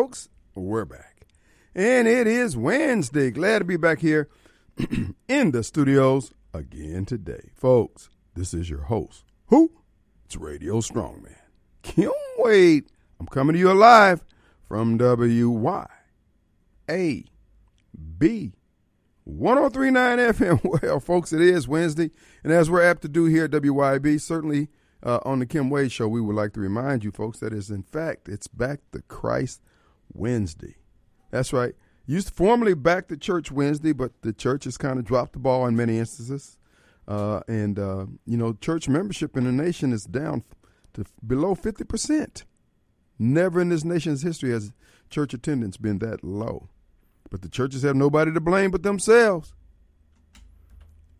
folks, we're back. And it is Wednesday. Glad to be back here in the studios again today. Folks, this is your host. Who? It's Radio Strongman. Kim Wade. I'm coming to you live from WY. A B 1039 FM. Well, folks, it is Wednesday. And as we're apt to do here at WYB, certainly uh, on the Kim Wade Show, we would like to remind you folks that is, in fact, it's back to Christ Wednesday. That's right. Used to formerly back to church Wednesday, but the church has kind of dropped the ball in many instances. Uh, and, uh, you know, church membership in the nation is down to below 50%. Never in this nation's history has church attendance been that low. But the churches have nobody to blame but themselves.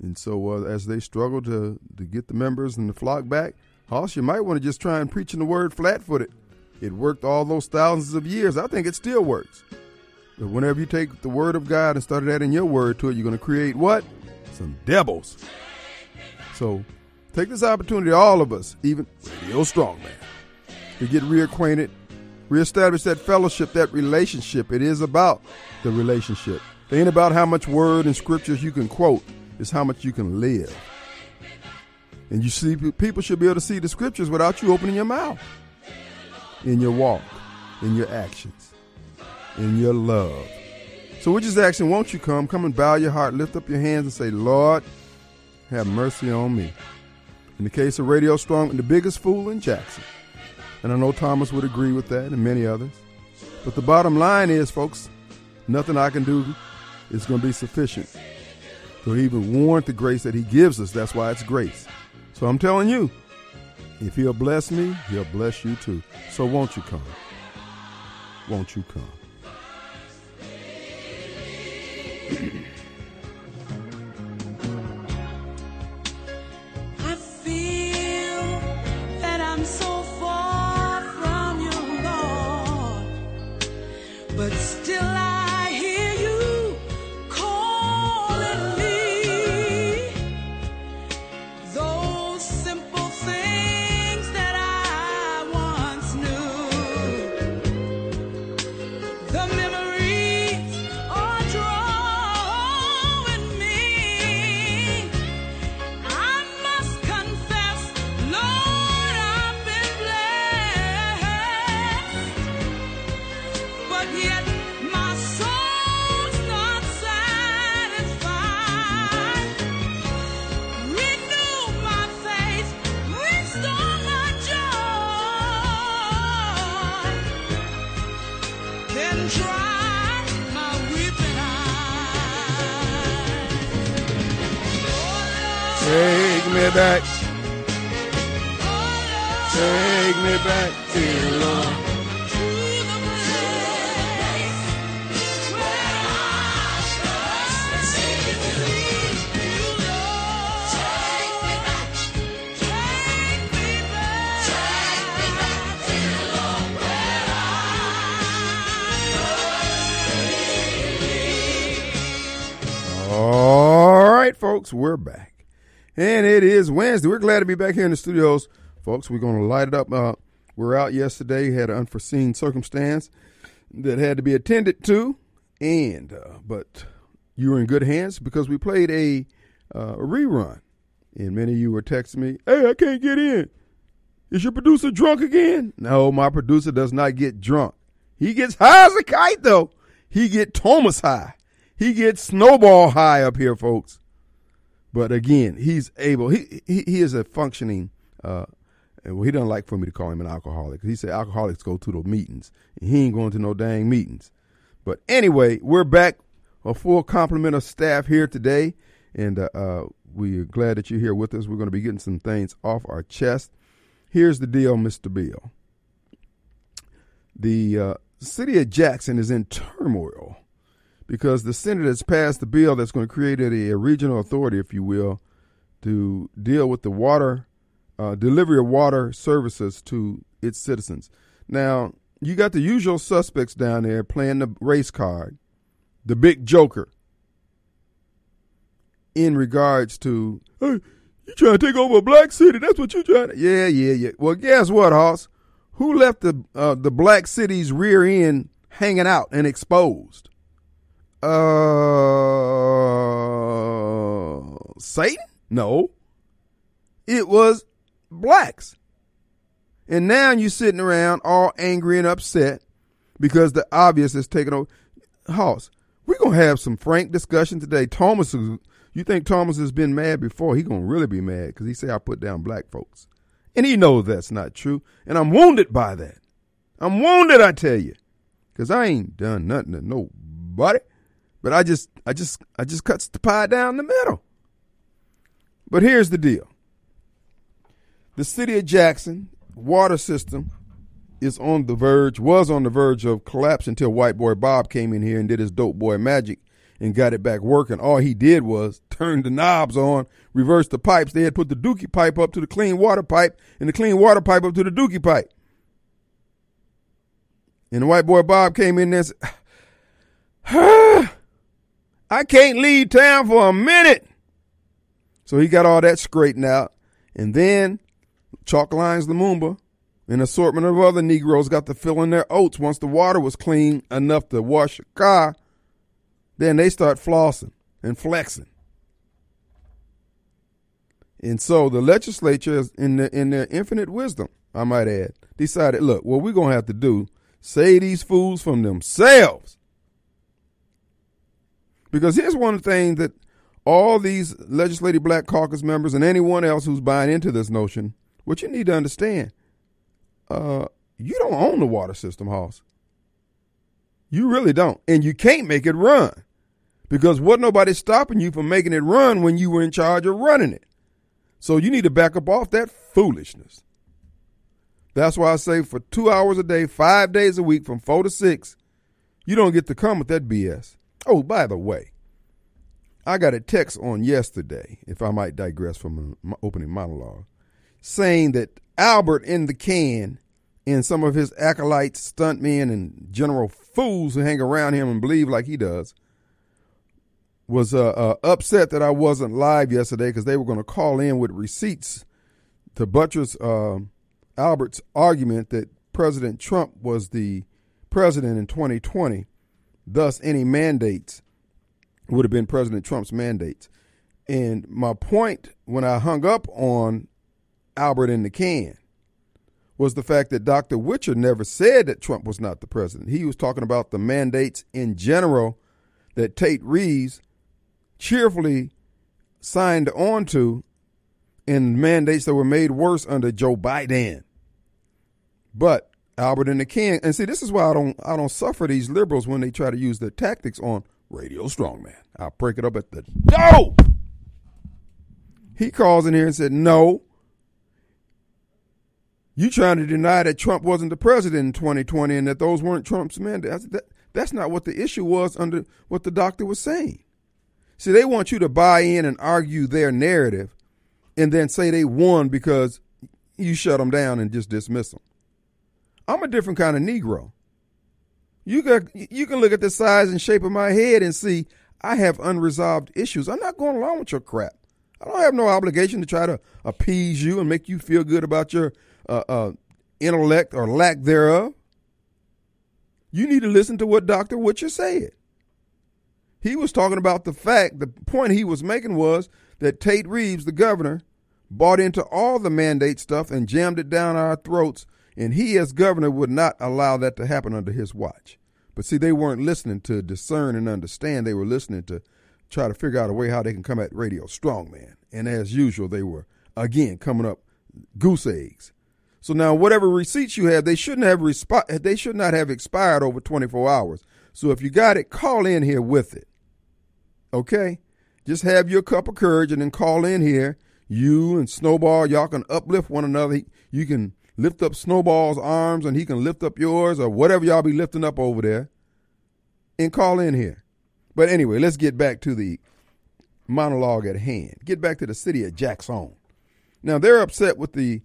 And so, uh, as they struggle to, to get the members and the flock back, Hoss, you might want to just try and preach in the word flat footed. It worked all those thousands of years. I think it still works. But whenever you take the word of God and start adding your word to it, you're going to create what? Some devils. So take this opportunity, all of us, even Radio Strongman, to get reacquainted, reestablish that fellowship, that relationship. It is about the relationship. It ain't about how much word and scriptures you can quote. It's how much you can live. And you see, people should be able to see the scriptures without you opening your mouth in your walk, in your actions, in your love. So we're just asking, won't you come? Come and bow your heart, lift up your hands, and say, Lord, have mercy on me. In the case of Radio Strong, the biggest fool in Jackson. And I know Thomas would agree with that and many others. But the bottom line is, folks, nothing I can do is going to be sufficient to even warrant the grace that he gives us. That's why it's grace. So I'm telling you, if he'll bless me, he'll bless you too. So won't you come? Won't you come? folks, we're back. And it is Wednesday. We're glad to be back here in the studios. Folks, we're going to light it up. Uh, we're out yesterday, had an unforeseen circumstance that had to be attended to. And, uh, but you were in good hands because we played a, uh, a rerun. And many of you were texting me, hey, I can't get in. Is your producer drunk again? No, my producer does not get drunk. He gets high as a kite, though. He get Thomas high. He gets snowball high up here, folks. But again, he's able. He he, he is a functioning. Uh, well, he doesn't like for me to call him an alcoholic. He said alcoholics go to the meetings, and he ain't going to no dang meetings. But anyway, we're back. A full complement of staff here today, and uh, uh, we're glad that you're here with us. We're going to be getting some things off our chest. Here's the deal, Mr. Bill. The uh, city of Jackson is in turmoil because the Senate has passed a bill that's going to create a, a regional authority, if you will, to deal with the water uh, delivery of water services to its citizens. Now, you got the usual suspects down there playing the race card, the big joker, in regards to, hey, you trying to take over a black city? That's what you're trying to. Yeah, yeah, yeah. Well, guess what, Hoss? Who left the uh, the black city's rear end hanging out and exposed? Uh, Satan? No. It was blacks. And now you're sitting around all angry and upset because the obvious is taking over. Hoss, we're going to have some frank discussion today. Thomas, you think Thomas has been mad before? He going to really be mad because he say I put down black folks. And he knows that's not true. And I'm wounded by that. I'm wounded, I tell you. Because I ain't done nothing to nobody. But I just, I just, I just cuts the pie down the middle. But here's the deal. The city of Jackson water system is on the verge, was on the verge of collapse until white boy Bob came in here and did his dope boy magic and got it back working. All he did was turn the knobs on, reverse the pipes. They had put the dookie pipe up to the clean water pipe and the clean water pipe up to the dookie pipe. And the white boy Bob came in there and said, I can't leave town for a minute. So he got all that straightened out. And then Chalk Lines Lumumba, an assortment of other Negroes got to fill in their oats once the water was clean enough to wash a car. Then they start flossing and flexing. And so the legislature, in, the, in their infinite wisdom, I might add, decided, look, what we're going to have to do, save these fools from themselves. Because here's one thing that all these legislative black caucus members and anyone else who's buying into this notion, what you need to understand, uh, you don't own the water system, Hoss. You really don't. And you can't make it run. Because what nobody's stopping you from making it run when you were in charge of running it. So you need to back up off that foolishness. That's why I say for two hours a day, five days a week, from four to six, you don't get to come with that BS. Oh, by the way, I got a text on yesterday, if I might digress from my opening monologue, saying that Albert in the can and some of his acolytes, stuntmen, and general fools who hang around him and believe like he does was uh, uh, upset that I wasn't live yesterday because they were going to call in with receipts to buttress uh, Albert's argument that President Trump was the president in 2020. Thus, any mandates would have been President Trump's mandates. And my point when I hung up on Albert in the can was the fact that Dr. Witcher never said that Trump was not the president. He was talking about the mandates in general that Tate Reeves cheerfully signed on to and mandates that were made worse under Joe Biden. But Albert and the King. and see, this is why I don't I don't suffer these liberals when they try to use their tactics on Radio Strongman. I'll break it up at the no. He calls in here and said, "No, you trying to deny that Trump wasn't the president in 2020 and that those weren't Trump's mandates. That, that's not what the issue was under what the doctor was saying. See, they want you to buy in and argue their narrative and then say they won because you shut them down and just dismiss them. I'm a different kind of Negro. You got you can look at the size and shape of my head and see I have unresolved issues. I'm not going along with your crap. I don't have no obligation to try to appease you and make you feel good about your uh, uh, intellect or lack thereof. You need to listen to what Dr. Witcher said. He was talking about the fact, the point he was making was that Tate Reeves, the governor, bought into all the mandate stuff and jammed it down our throats, and he, as governor, would not allow that to happen under his watch. But see, they weren't listening to discern and understand. They were listening to try to figure out a way how they can come at radio strongman. And as usual, they were, again, coming up goose eggs. So now, whatever receipts you have, they shouldn't have resp- they should not have expired over 24 hours. So if you got it, call in here with it. Okay, just have your cup of courage and then call in here. You and Snowball, y'all can uplift one another. You can lift up Snowball's arms and he can lift up yours or whatever y'all be lifting up over there, and call in here. But anyway, let's get back to the monologue at hand. Get back to the city of Jackson. Now they're upset with the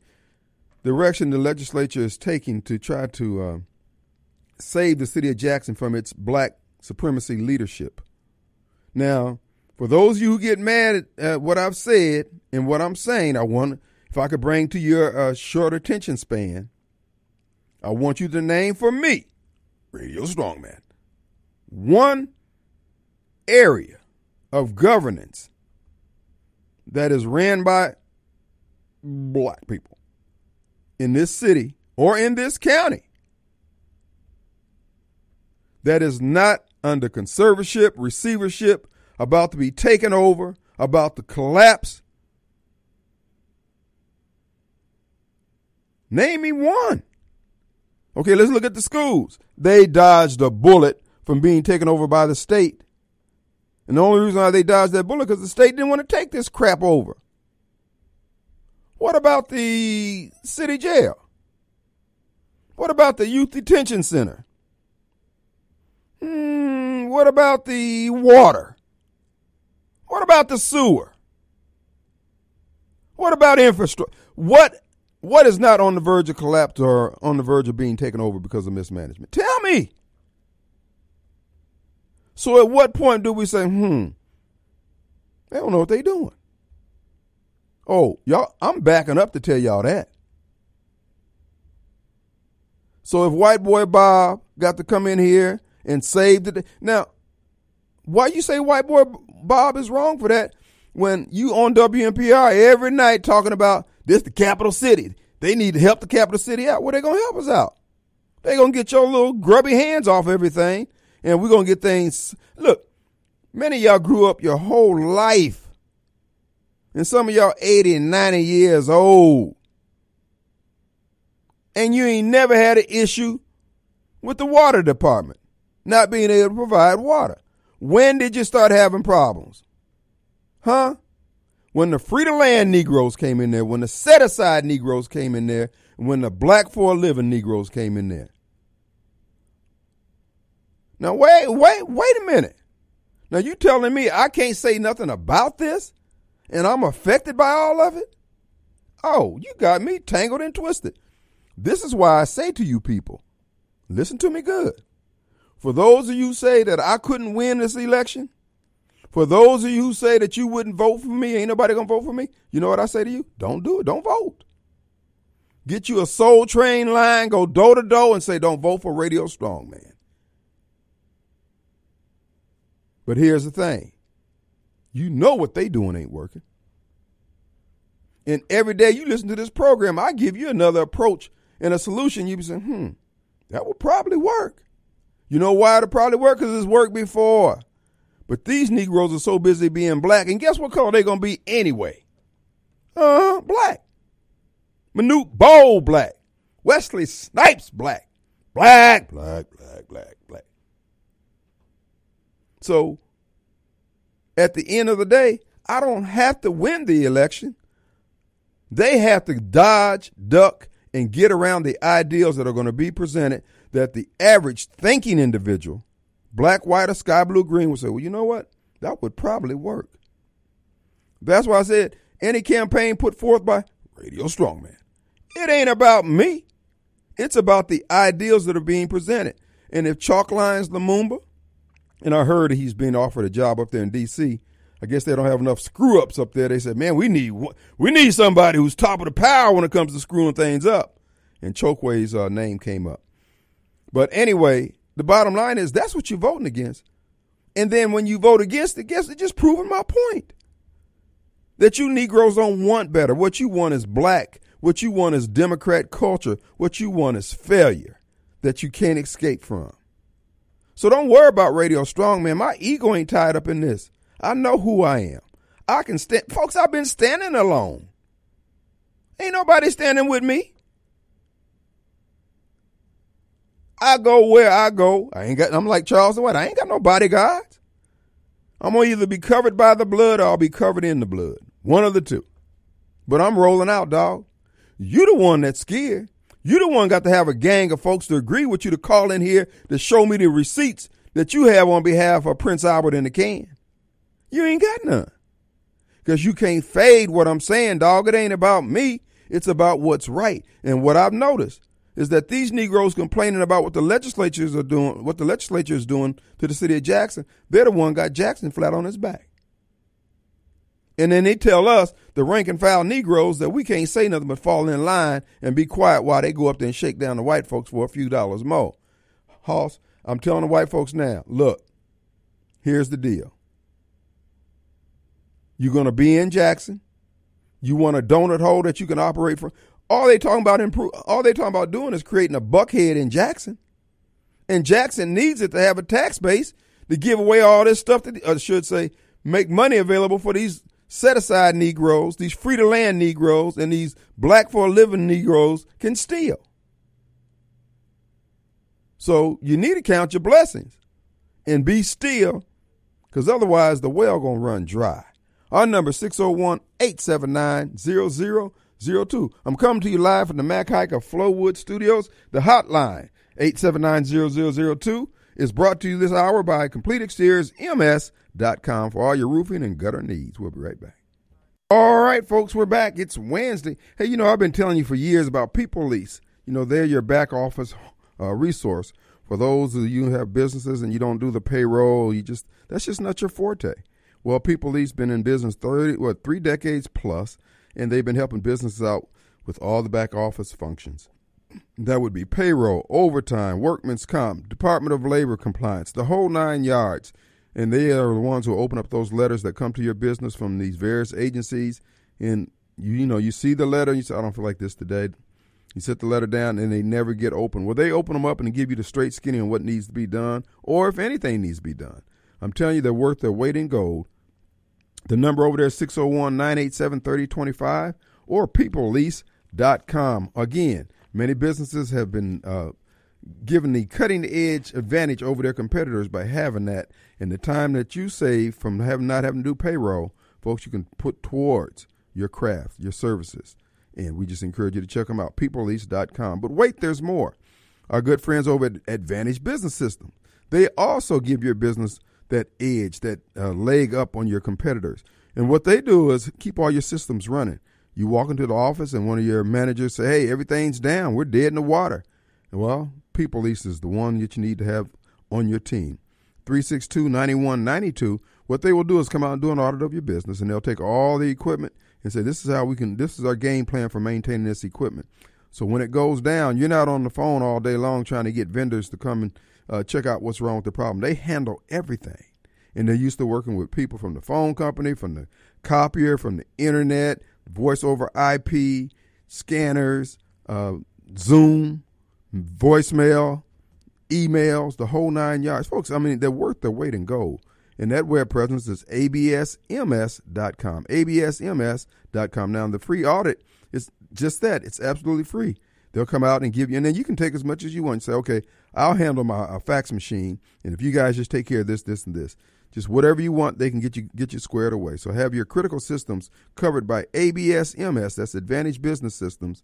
direction the legislature is taking to try to uh, save the city of Jackson from its black supremacy leadership. Now, for those of you who get mad at uh, what I've said and what I'm saying, I want, if I could bring to your uh, short attention span, I want you to name for me Radio Strongman. One area of governance that is ran by black people in this city or in this county that is not under conservatorship, receivership, about to be taken over, about to collapse. Name me one. Okay, let's look at the schools. They dodged a bullet from being taken over by the state. And the only reason why they dodged that bullet because the state didn't want to take this crap over. What about the city jail? What about the youth detention center? Hmm, what about the water? What about the sewer? What about infrastructure? What what is not on the verge of collapse or on the verge of being taken over because of mismanagement? Tell me. So at what point do we say, hmm, they don't know what they're doing? Oh, y'all, I'm backing up to tell y'all that. So if white boy Bob got to come in here and save the day, now, why you say white boy Bob is wrong for that when you on WMPR every night talking about this the capital city. They need to help the capital city out. Well, they gonna help us out. They gonna get your little grubby hands off everything, and we're gonna get things. Look, many of y'all grew up your whole life, and some of y'all 80 and 90 years old, and you ain't never had an issue with the water department not being able to provide water. When did you start having problems? Huh? When the free to land Negroes came in there, when the set aside Negroes came in there, and when the black for a living Negroes came in there. Now wait, wait, wait a minute. Now you telling me I can't say nothing about this and I'm affected by all of it? Oh, you got me tangled and twisted. This is why I say to you people, listen to me good. For those of you say that I couldn't win this election, for those of you who say that you wouldn't vote for me, ain't nobody gonna vote for me, you know what I say to you? Don't do it. Don't vote. Get you a soul train line, go door to door and say, don't vote for Radio Strong Man. But here's the thing. You know what they doing ain't working. And every day you listen to this program, I give you another approach and a solution. You be saying, hmm, that would probably work. You know why it'll probably work? Because it's worked before. But these Negroes are so busy being black, and guess what color they're gonna be anyway? Uh black. Manute Bol black. Wesley Snipes black. Black, black, black, black, black. So at the end of the day, I don't have to win the election. They have to dodge, duck, and get around the ideals that are going to be presented that the average thinking individual, black, white, or sky blue, green, would say, well, you know what? That would probably work. That's why I said any campaign put forth by Radio Strongman. It ain't about me. It's about the ideals that are being presented. And if Chalk Lines Lumumba, and I heard he's being offered a job up there in D.C., I guess they don't have enough screw ups up there. They said, "Man, we need we need somebody who's top of the power when it comes to screwing things up." And Chokwe's uh, name came up. But anyway, the bottom line is that's what you're voting against. And then when you vote against it, guess it just proving my point. That you Negroes don't want better. What you want is black. What you want is Democrat culture. What you want is failure that you can't escape from. So don't worry about Radio Strong, man. My ego ain't tied up in this. I know who I am. I can stand. Folks, I've been standing alone. Ain't nobody standing with me. I go where I go. I ain't got. I'm like Charles White. I ain't got no bodyguards. I'm gonna either be covered by the blood or I'll be covered in the blood. One of the two. But I'm rolling out, dog. You the one that's scared. You the one got to have a gang of folks to agree with you to call in here to show me the receipts that you have on behalf of Prince Albert in the can. You ain't got none. Because you can't fade what I'm saying, dog. It ain't about me. It's about what's right. And what I've noticed is that these Negroes complaining about what the legislatures are doing, what the legislature is doing to the city of Jackson, they're the one got Jackson flat on his back. And then they tell us, the rank and file Negroes, that we can't say nothing but fall in line and be quiet while they go up there and shake down the white folks for a few dollars more. Hoss, I'm telling the white folks now, look, here's the deal. You're going to be in Jackson. You want a donut hole that you can operate from. All they talking about improve. All they talking about doing is creating a buckhead in Jackson, and Jackson needs it to have a tax base to give away all this stuff that I should say make money available for these set aside Negroes, these free to land Negroes, and these black for a living Negroes can steal. So you need to count your blessings and be still, because otherwise the well gonna run dry. Our number 601-879-0002. I'm coming to you live from the Mac Hiker Flowood Studios. The hotline 879-0002 is brought to you this hour by CompleteExteriorsMS.com for all your roofing and gutter needs. We'll be right back. All right, folks, we're back. It's Wednesday. Hey, you know, I've been telling you for years about People Lease. You know, they're your back office uh, resource for those of you who have businesses and you don't do the payroll. You just that's just not your forte. Well, People Lease been in business thirty, what, three decades plus, and they've been helping businesses out with all the back office functions. That would be payroll, overtime, workman's comp, Department of Labor compliance, the whole nine yards. And they are the ones who open up those letters that come to your business from these various agencies. And you, you know, you see the letter, you say, I don't feel like this today. You set the letter down and they never get open. Well, they open them up and give you the straight skinny on what needs to be done or if anything needs to be done. I'm telling you, they're worth their weight in gold. The number over there is 601 987 3025 or peoplelease.com. Again, many businesses have been uh, given the cutting edge advantage over their competitors by having that. And the time that you save from having not having to do payroll, folks, you can put towards your craft, your services. And we just encourage you to check them out, peoplelease.com. But wait, there's more. Our good friends over at Advantage Business System. They also give your business that edge, that uh, leg up on your competitors. And what they do is keep all your systems running. You walk into the office and one of your managers say, "Hey, everything's down. We're dead in the water." Well, People Lease is the one that you need to have on your team. 362-9192. What they will do is come out and do an audit of your business and they'll take all the equipment and say, "This is how we can this is our game plan for maintaining this equipment." So when it goes down, you're not on the phone all day long trying to get vendors to come and uh, check out what's wrong with the problem. They handle everything. And they're used to working with people from the phone company, from the copier, from the internet, voice over IP, scanners, uh, Zoom, voicemail, emails, the whole nine yards. Folks, I mean, they're worth their weight in gold. And that web presence is absms.com. absms.com. Now, the free audit is just that. It's absolutely free. They'll come out and give you, and then you can take as much as you want and say, okay, I'll handle my fax machine, and if you guys just take care of this, this, and this, just whatever you want, they can get you get you squared away. So have your critical systems covered by ABSMS. That's Advantage Business Systems,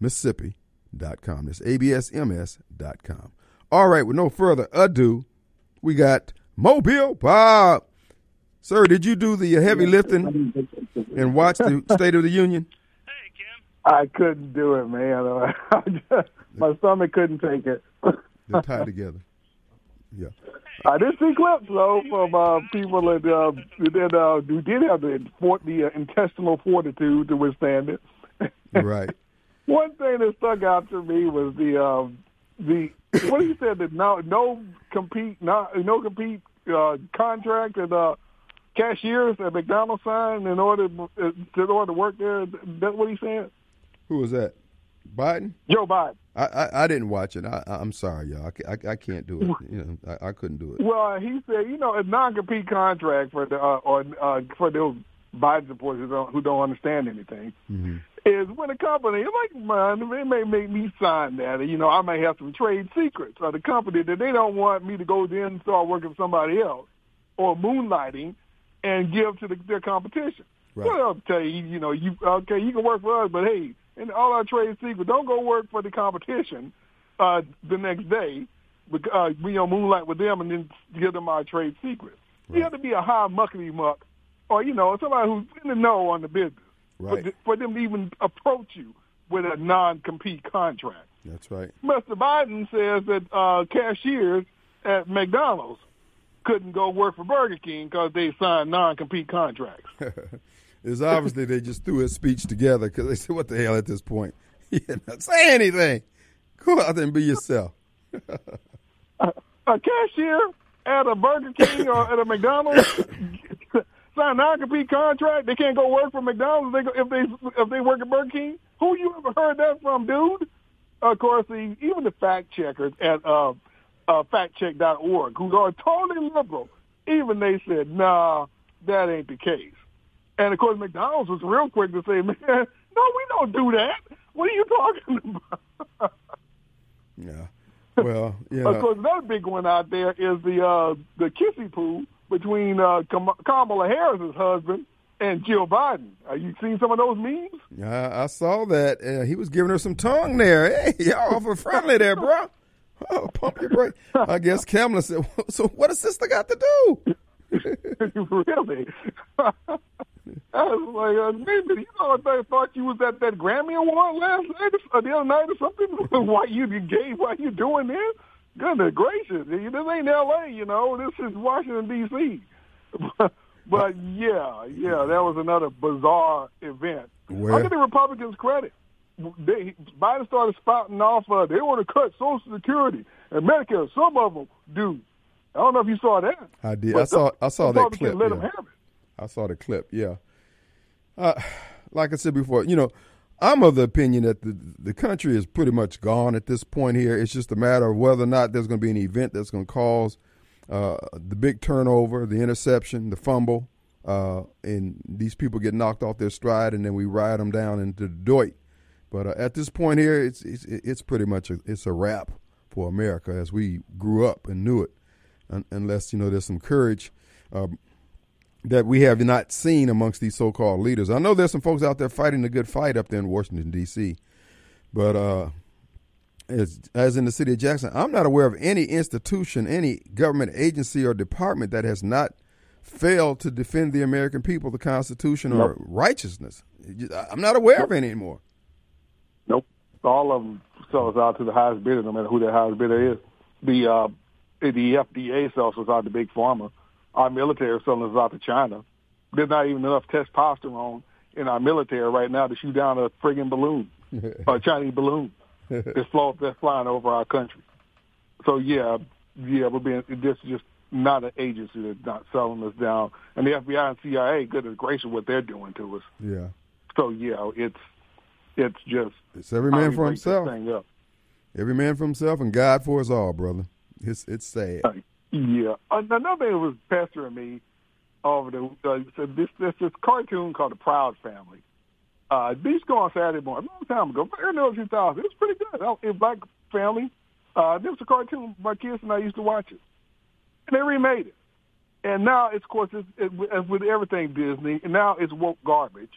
Mississippi.com. That's ABSMS.com. All right, with no further ado, we got Mobile Bob. Sir, did you do the heavy lifting and watch the State of the Union? I couldn't do it, man. My stomach couldn't take it. They're tied together. Yeah. I did see clips though from uh, people that uh, that uh, who did have the fort, the uh, intestinal fortitude to withstand it. Right. One thing that stuck out to me was the um, the what he said that no no compete not no compete uh, contract that uh, cashiers at McDonald's signed in order uh, in order to work there. That's what he said. Who was that? Biden? Joe Biden. I, I, I didn't watch it. I, I'm sorry, y'all. I, I, I can't do it. You know, I, I couldn't do it. Well, he said, you know, a non-compete contract for the uh, or uh, for those Biden supporters who don't, who don't understand anything Mm-hmm. is when a company like mine, it may make me sign that. You know, I may have some trade secrets of the company that they don't want me to go then and start working for somebody else or moonlighting and give to the, their competition. Right. Well, I'll tell you, you know, you okay, you can work for us, but hey, in all our trade secrets, don't go work for the competition uh, the next day. Uh, we on moonlight with them and then give them our trade secrets. You have to be a high muckety muck, or you know, somebody who's in the know on the business for, Right. th- for them to even approach you with a non-compete contract. That's right. Mr. Biden says that uh, cashiers at McDonald's couldn't go work for Burger King because they signed non-compete contracts. It's obviously they just threw his speech together because they said, "What the hell?" At this point, not say anything. Go out there and be yourself. a cashier at a Burger King or at a McDonald's sign a non-compete contract? They can't go work for McDonald's if they, if they if they work at Burger King. Who you ever heard that from, dude? Of course, the, even the fact checkers at uh, uh, factcheck.org, who are totally liberal, even they said, nah, that ain't the case. And of course, McDonald's was real quick to say, man, no, we don't do that. What are you talking about? Yeah. Well, yeah. Of course, another big one out there is the uh, the kissy poo between uh, Kam- Kamala Harris's husband and Jill Biden. Have you seen some of those memes? I, I saw that. Uh, he was giving her some tongue there. Hey, y'all awful friendly there, bro. Oh, pump your brake. I guess Kamala said, so what does sister got to do? really? I was like, uh, maybe, you know, I thought you was at that Grammy Award last night or the other night or something. why you gay? Why you doing this? Goodness gracious. This ain't L.A., you know. This is Washington, D.C. but, but, yeah, yeah, that was another bizarre event. Where? I'll give the Republicans credit. They, Biden started spouting off, uh, they want to cut Social Security and Medicare. Some of them do. I don't know if you saw that. I did. I saw. I saw that clip. Let yeah. them have it. I saw the clip. Yeah. Uh, like I said before, you know, I'm of the opinion that the the country is pretty much gone at this point. Here, it's just a matter of whether or not there's going to be an event that's going to cause uh, the big turnover, the interception, the fumble, uh, and these people get knocked off their stride, and then we ride them down into the doit. But uh, at this point here, it's it's, it's pretty much a, it's a wrap for America as we grew up and knew it, Un- unless you know there's some courage. Um, that we have not seen amongst these so-called leaders. I know there's some folks out there fighting a good fight up there in Washington D.C., but uh, as as in the city of Jackson, I'm not aware of any institution, any government agency or department that has not failed to defend the American people, the Constitution, or righteousness. I'm not aware of any anymore. Nope. All of them sell us out to the highest bidder, no matter who the highest bidder is. The uh, the FDA sells us out to big pharma. Our military is selling us out to China. There's not even enough testosterone in our military right now to shoot down a friggin' balloon, a Chinese balloon that's, fly, that's flying over our country. So yeah, yeah, we're being this is just not an agency that's not selling us down. And the FBI and CIA, goodness gracious, what they're doing to us. Yeah, So yeah, it's it's just it's every man for himself. Every man for himself, and God for us all, brother. It's it's sad. Yeah. Another thing that was pestering me over the uh, so this this this cartoon called The Proud Family. Uh, these go on Saturday morning, a long time ago, early 2000. It was pretty good. It was black family. Uh, this was a cartoon my kids and I used to watch it, and they remade it. And now, it's, of course, it's, it, as with everything Disney, and now it's woke garbage,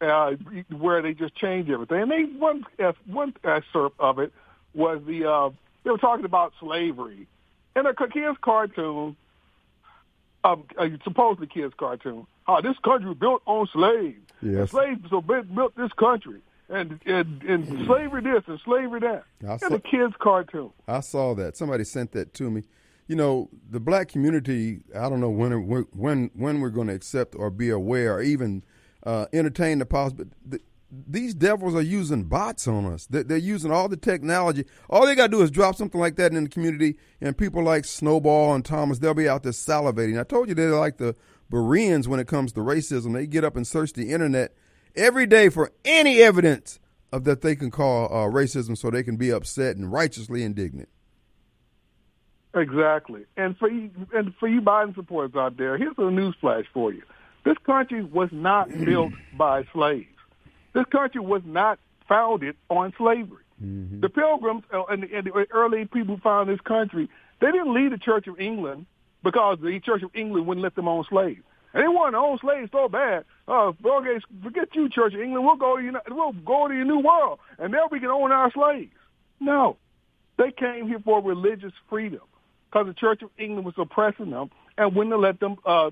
uh, where they just change everything. And they one one excerpt of it was the uh, they were talking about slavery, and a kids cartoon, um, uh, supposedly kids cartoon. How this country was built on slaves. Yes. slaves so built, this country, and and, and slavery this and slavery that. I And saw- a kids cartoon. I saw that. Somebody sent that to me. You know, the black community. I don't know when when when we're going to accept or be aware or even uh, entertain the possibility. Th- These devils are using bots on us. They're, they're using all the technology. All they got to do is drop something like that in the community, and people like Snowball and Thomas, they'll be out there salivating. I told you they're like the Bereans when it comes to racism. They get up and search the internet every day for any evidence of that they can call uh, racism, so they can be upset and righteously indignant. Exactly. And for you, and for you Biden supporters out there, here's a news flash for you. This country was not built by slaves. This country was not founded on slavery. The Pilgrims uh, and, the, and the early people who founded this country, they didn't leave the Church of England because the Church of England wouldn't let them own slaves. And they wanted to own slaves so bad. Uh, okay, forget you, Church of England. We'll go to Uni- we'll go to your new world, and there we can own our slaves. No, they came here for religious freedom because the Church of England was oppressing them and wouldn't let them uh,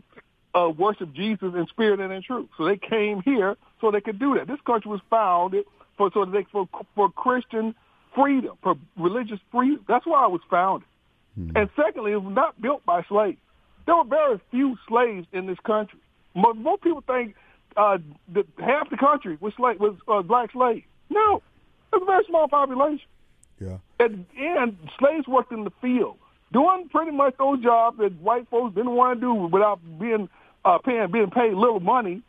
uh, worship Jesus in spirit and in truth. So they came here so they could do that. This country was founded for so they, for for Christian freedom, for religious freedom. That's why it was founded. And secondly, it was not built by slaves. There were very few slaves in this country. Most, most people think uh, that half the country was slave, was uh, black slaves. No, it's a very small population. Yeah. And, and slaves worked in the field. Doing pretty much those jobs that white folks didn't want to do without being uh, paying being paid little money.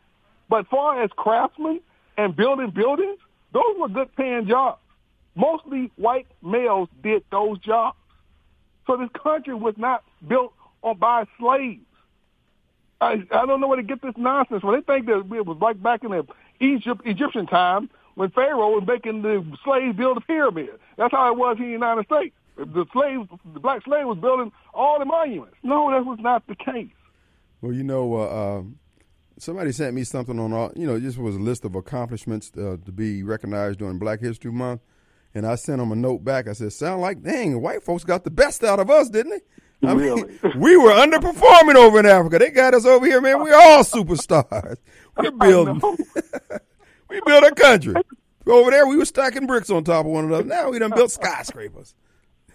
But far as craftsmen and building buildings, those were good paying jobs. Mostly white males did those jobs. So this country was not built on by slaves. I, I don't know where to get this nonsense from. They think that it was like back in the Egypt Egyptian time when Pharaoh was making the slaves build the pyramid. That's how it was in the United States. The slaves, the black slave was building all the monuments. No, that was not the case. Well, you know, uh, uh, somebody sent me something on all, you know, this was a list of accomplishments uh, to be recognized during Black History Month. And I sent them a note back. I said, sound like, dang, white folks got the best out of us, didn't they? I Really? mean, we were underperforming over in Africa. They got us over here, man. We're all superstars. We're building, we built a country. Over there, we were stacking bricks on top of one another. Now we done built skyscrapers.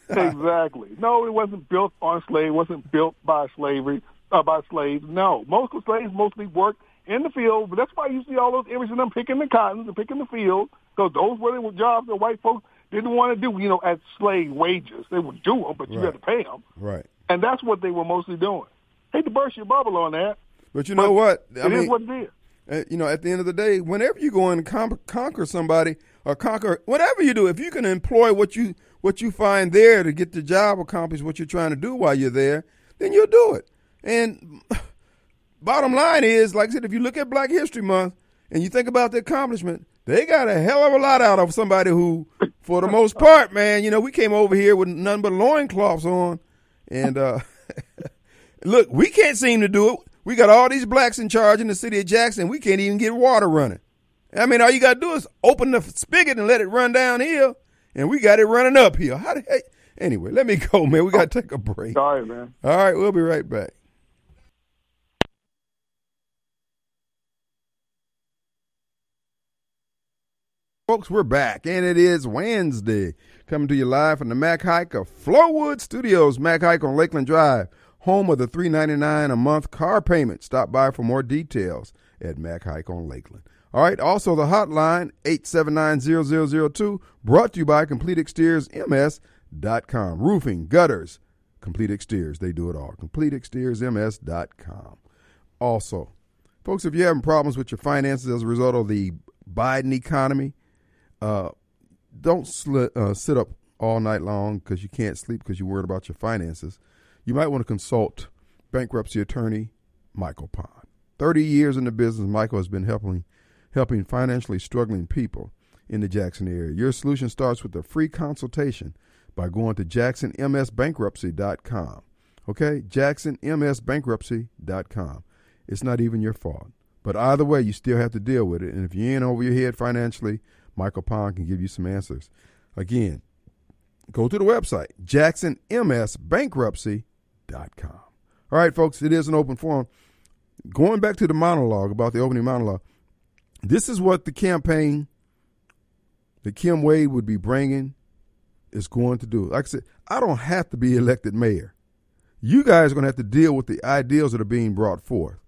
exactly. No, it wasn't built on slave. It wasn't built by slavery, uh, by slaves. No, most of the slaves mostly worked in the field. But that's why you see all those images of them picking the cottons and picking the field because those were the jobs that white folks didn't want to do. You know, at slave wages, they would do them, but you Right. had to pay them, Right. and that's what they were mostly doing. Hate to burst your bubble on that. But you know what? I it mean, is what it is. Uh, you know, at the end of the day, whenever you go and com- conquer somebody or conquer whatever you do, if you can employ what you what you find there to get the job accomplished, what you're trying to do while you're there, then you'll do it. And bottom line is, like I said, if you look at Black History Month and you think about the accomplishment, they got a hell of a lot out of somebody who, for the most part, man, you know, we came over here with none but loincloths on, and uh, look, we can't seem to do it. We got all these blacks in charge in the city of Jackson. We can't even get water running. I mean, all you got to do is open the spigot and let it run downhill, and we got it running up here. How the heck? Anyway, let me go, man. We got to take a break. Sorry, man. All right, we'll be right back. Folks, we're back, and it is Wednesday. Coming to you live from the Mac Haik of Flowood Studios. Mac Haik on Lakeland Drive, home of the three ninety nine a month car payment. Stop by for more details at Mac Haik on Lakeland. All right, also the hotline, 879-0002, brought to you by Complete Exteriors MS.com. Roofing, gutters, Complete Exteriors, they do it all. Complete Exteriors CompleteExteriorsMS.com. Also, folks, if you're having problems with your finances as a result of the Biden economy, uh, don't uh, sit up all night long because you can't sleep because you're worried about your finances. You might want to consult bankruptcy attorney Michael Pond. 30 years in the business, Michael has been helping helping financially struggling people in the Jackson area. Your solution starts with a free consultation by going to jacksonmsbankruptcy.com. Okay? jacksonmsbankruptcy.com. It's not even your fault. But either way, you still have to deal with it. And if you ain't over your head financially, Michael Pond can give you some answers. Again, go to the website, jacksonmsbankruptcy.com. All right, folks, it is an open forum. Going back to the monologue about the opening monologue, this is what the campaign that Kim Wade would be bringing is going to do. Like I said, I don't have to be elected mayor. You guys are going to have to deal with the ideals that are being brought forth.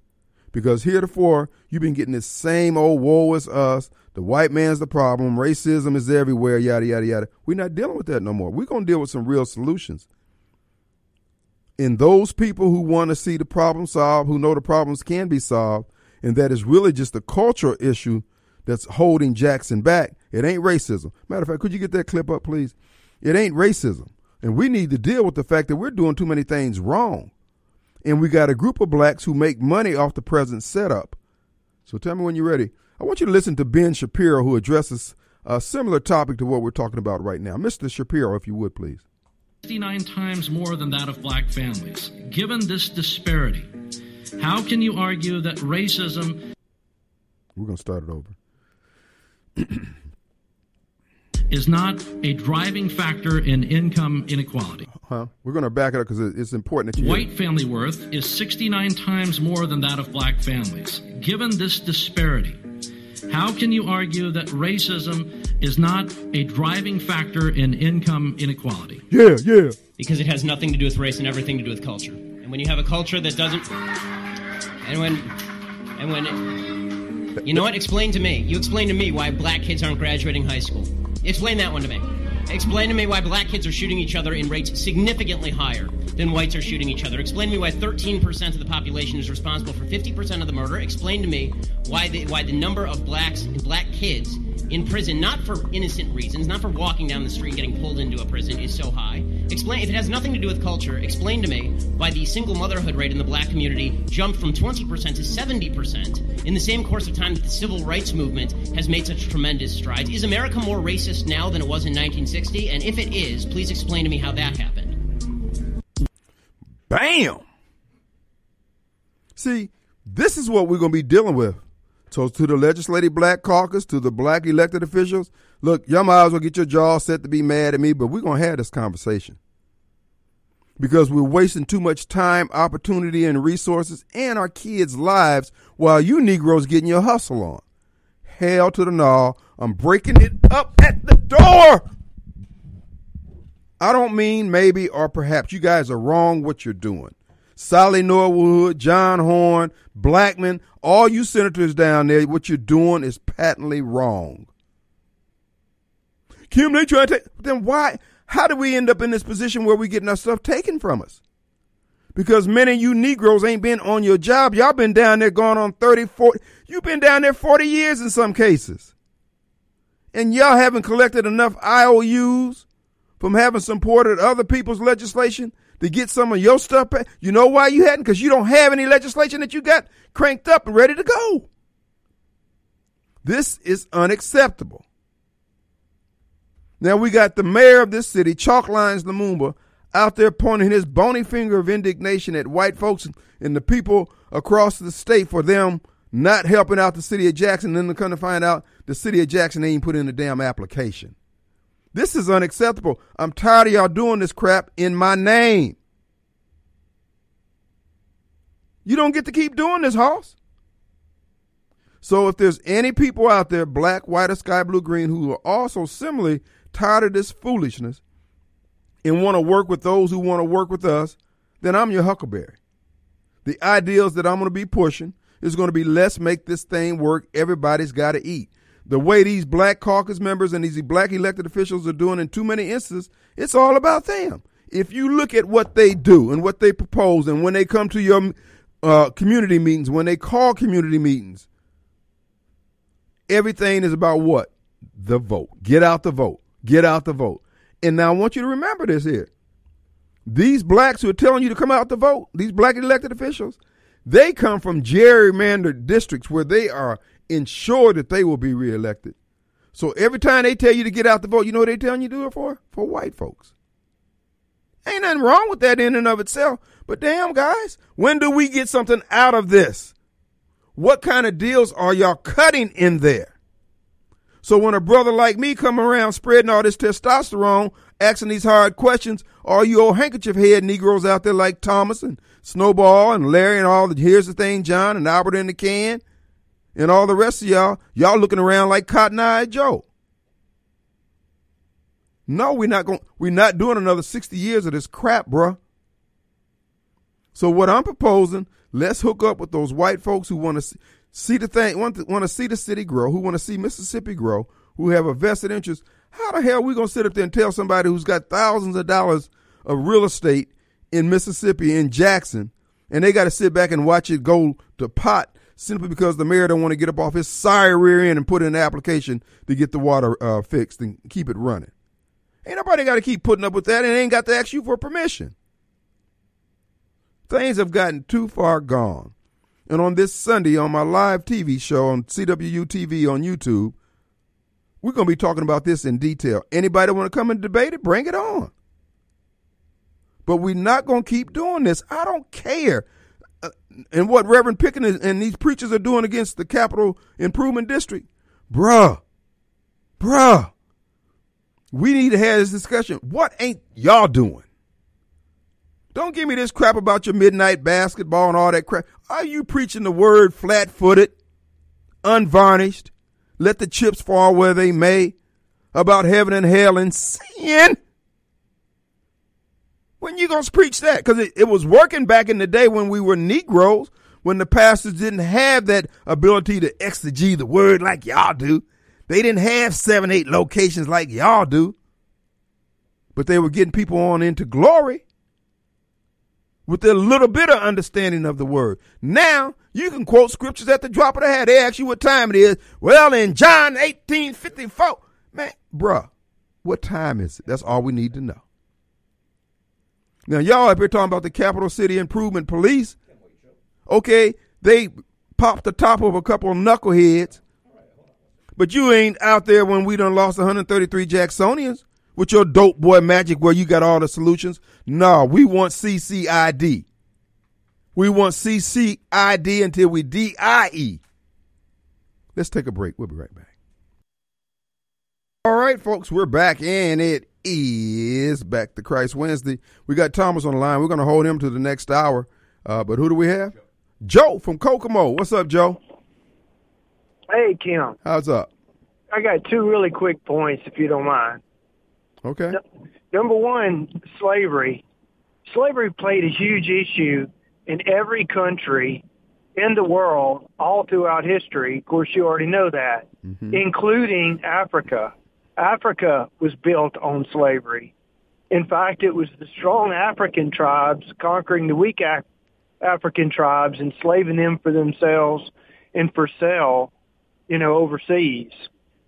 Because heretofore, you've been getting this same old woe is us, the white man's the problem, racism is everywhere, yada, yada, yada. We're not dealing with that no more. We're going to deal with some real solutions. And those people who want to see the problem solved, who know the problems can be solved, and that is really just a cultural issue that's holding Jackson back. It ain't racism. Matter of fact, could you get that clip up, please? It ain't racism. And we need to deal with the fact that we're doing too many things wrong. And we got a group of blacks who make money off the present setup. So tell me when you're ready. I want you to listen to Ben Shapiro, who addresses a similar topic to what we're talking about right now. Mr. Shapiro, if you would, please. 59 times more than that of black families. Given this disparity, how can you argue that racism We're going to start it over. is not a driving factor in income inequality? Huh? We're going to back it up because it's important that you. White family worth is 69 times more than that of black families. Given this disparity, how can you argue that racism is not a driving factor in income inequality? Yeah, yeah. because it has nothing to do with race and everything to do with culture. And when you have a culture that doesn't, and when, and when, you know what? Explain to me. You explain to me why black kids aren't graduating high school. Explain that one to me. Explain to me why black kids are shooting each other in rates significantly higher then whites are shooting each other. Explain to me why 13% of the population is responsible for 50% of the murder. Explain to me why the, why the number of blacks black kids in prison, not for innocent reasons, not for walking down the street and getting pulled into a prison, is so high. Explain if it has nothing to do with culture. Explain to me why the single motherhood rate in the black community jumped from 20% to 70% in the same course of time that the civil rights movement has made such tremendous strides. Is America more racist now than it was in 1960? And if it is, please explain to me how that happened. Bam. See, this is what we're going to be dealing with. So, to the legislative black caucus, to the black elected officials, look, y'all might as well get your jaw set to be mad at me, but we're going to have this conversation. Because we're wasting too much time, opportunity, and resources and our kids' lives while you Negroes getting your hustle on. Hell to the gnaw. I'm breaking it up at the door. I don't mean maybe or perhaps you guys are wrong what you're doing. Sollie Norwood, John Horhn, Blackmon, all you senators down there, what you're doing is patently wrong. Kim, they trying to take, then why, how do we end up in this position where we getting our stuff taken from us? Because many of you Negroes ain't been on your job. Y'all been down there going on 30, 40, you've been down there 40 years in some cases. And y'all haven't collected enough IOUs from having supported other people's legislation to get some of your stuff. You know why you hadn't? Because you don't have any legislation that you got cranked up and ready to go. This is unacceptable. Now we got the mayor of this city, Chalk Lines Lumumba, out there pointing his bony finger of indignation at white folks and the people across the state for them not helping out the city of Jackson. Then to come to find out the city of Jackson ain't put in a damn application. This is unacceptable. I'm tired of y'all doing this crap in my name. You don't get to keep doing this, Hoss. So if there's any people out there, black, white, or sky blue, green, who are also similarly tired of this foolishness and want to work with those who want to work with us, then I'm your huckleberry. The ideals that I'm going to be pushing is going to be let's make this thing work. Everybody's got to eat. The way these black caucus members and these black elected officials are doing in too many instances, it's all about them. If you look at what they do and what they propose, and when they come to your uh, community meetings, when they call community meetings, everything is about what? The vote. Get out the vote. Get out the vote. And now I want you to remember this here. These blacks who are telling you to come out to vote, these black elected officials, they come from gerrymandered districts where they are ensured that they will be reelected. So every time they tell you to get out the vote, you know what they're telling you to do it for? For white folks. Ain't nothing wrong with that in and of itself. But damn, guys, when do we get something out of this? What kind of deals are y'all cutting in there? So when a brother like me come around spreading all this testosterone, asking these hard questions, all you old handkerchief head Negroes out there like Thomas and Snowball and Larry and all the here's the thing, John and Albert in the can, and all the rest of y'all, y'all looking around like Cotton Eye Joe. No, we're not going. We're not doing another sixty years of this crap, bruh. So what I'm proposing, let's hook up with those white folks who want to see, the thing, want to, want to see the city grow, who want to see Mississippi grow, who have a vested interest. How the hell are we gonna sit up there and tell somebody who's got thousands of dollars of real estate in Mississippi in Jackson, and they got to sit back and watch it go to pot simply because the mayor don't want to get up off his sorry rear end and put in an application to get the water uh, fixed and keep it running. Ain't nobody got to keep putting up with that and ain't got to ask you for permission. Things have gotten too far gone. And on this Sunday on my live TV show on CWU TV on YouTube, we're going to be talking about this in detail. Anybody want to come and debate it, bring it on. But we're not going to keep doing this. I don't care. Uh, and what Reverend Pickens and these preachers are doing against the Capital Improvement District, bruh, bruh, we need to have this discussion. What ain't y'all doing? Don't give me this crap about your midnight basketball and all that crap. Are you preaching the word flat footed, unvarnished, let the chips fall where they may, about heaven and hell and sin? When you gonna preach that? Because it, it was working back in the day when we were Negroes, when the pastors didn't have that ability to exegete the word like y'all do. They didn't have seven, eight locations like y'all do. But they were getting people on into glory. With a little bit of understanding of the word. Now you can quote scriptures at the drop of the hat. They ask you what time it is. Well, in John eighteen fifty four, man, bruh, what time is it? That's all we need to know. Now y'all up here talking about the capital city improvement police. Okay, they popped the top of a couple of knuckleheads. But you ain't out there when we done lost 133 Jacksonians with your dope boy magic where you got all the solutions. No, we want CCID. We want CCID until we DIE. Let's take a break. We'll be right back. All right, folks, we're back, and it is Back to Christ Wednesday. We got Thomas on the line. We're going to hold him to the next hour. Uh, but who do we have? Joe from Kokomo. What's up, Joe? Hey, Kim. How's up? I got two really quick points, if you don't mind. Okay. Number one, slavery. Slavery played a huge issue in every country in the world all throughout history. Of course, you already know that, mm-hmm. including Africa. Africa was built on slavery. In fact, it was the strong African tribes conquering the weak Af- African tribes, enslaving them for themselves and for sale, you know, overseas.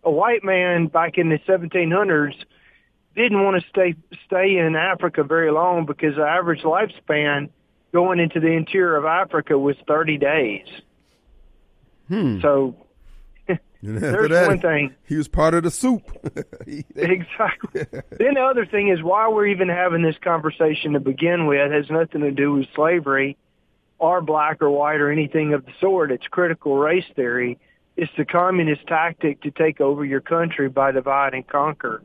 A white man back in the 1700s didn't want to stay stay in Africa very long because the average lifespan going into the interior of Africa was 30 days. Hmm. So there's that, one thing. He was part of the soup. Exactly. then the other thing is why we're even having this conversation to begin with has nothing to do with slavery or black or white or anything of the sort. It's critical race theory. It's the communist tactic to take over your country by divide and conquer.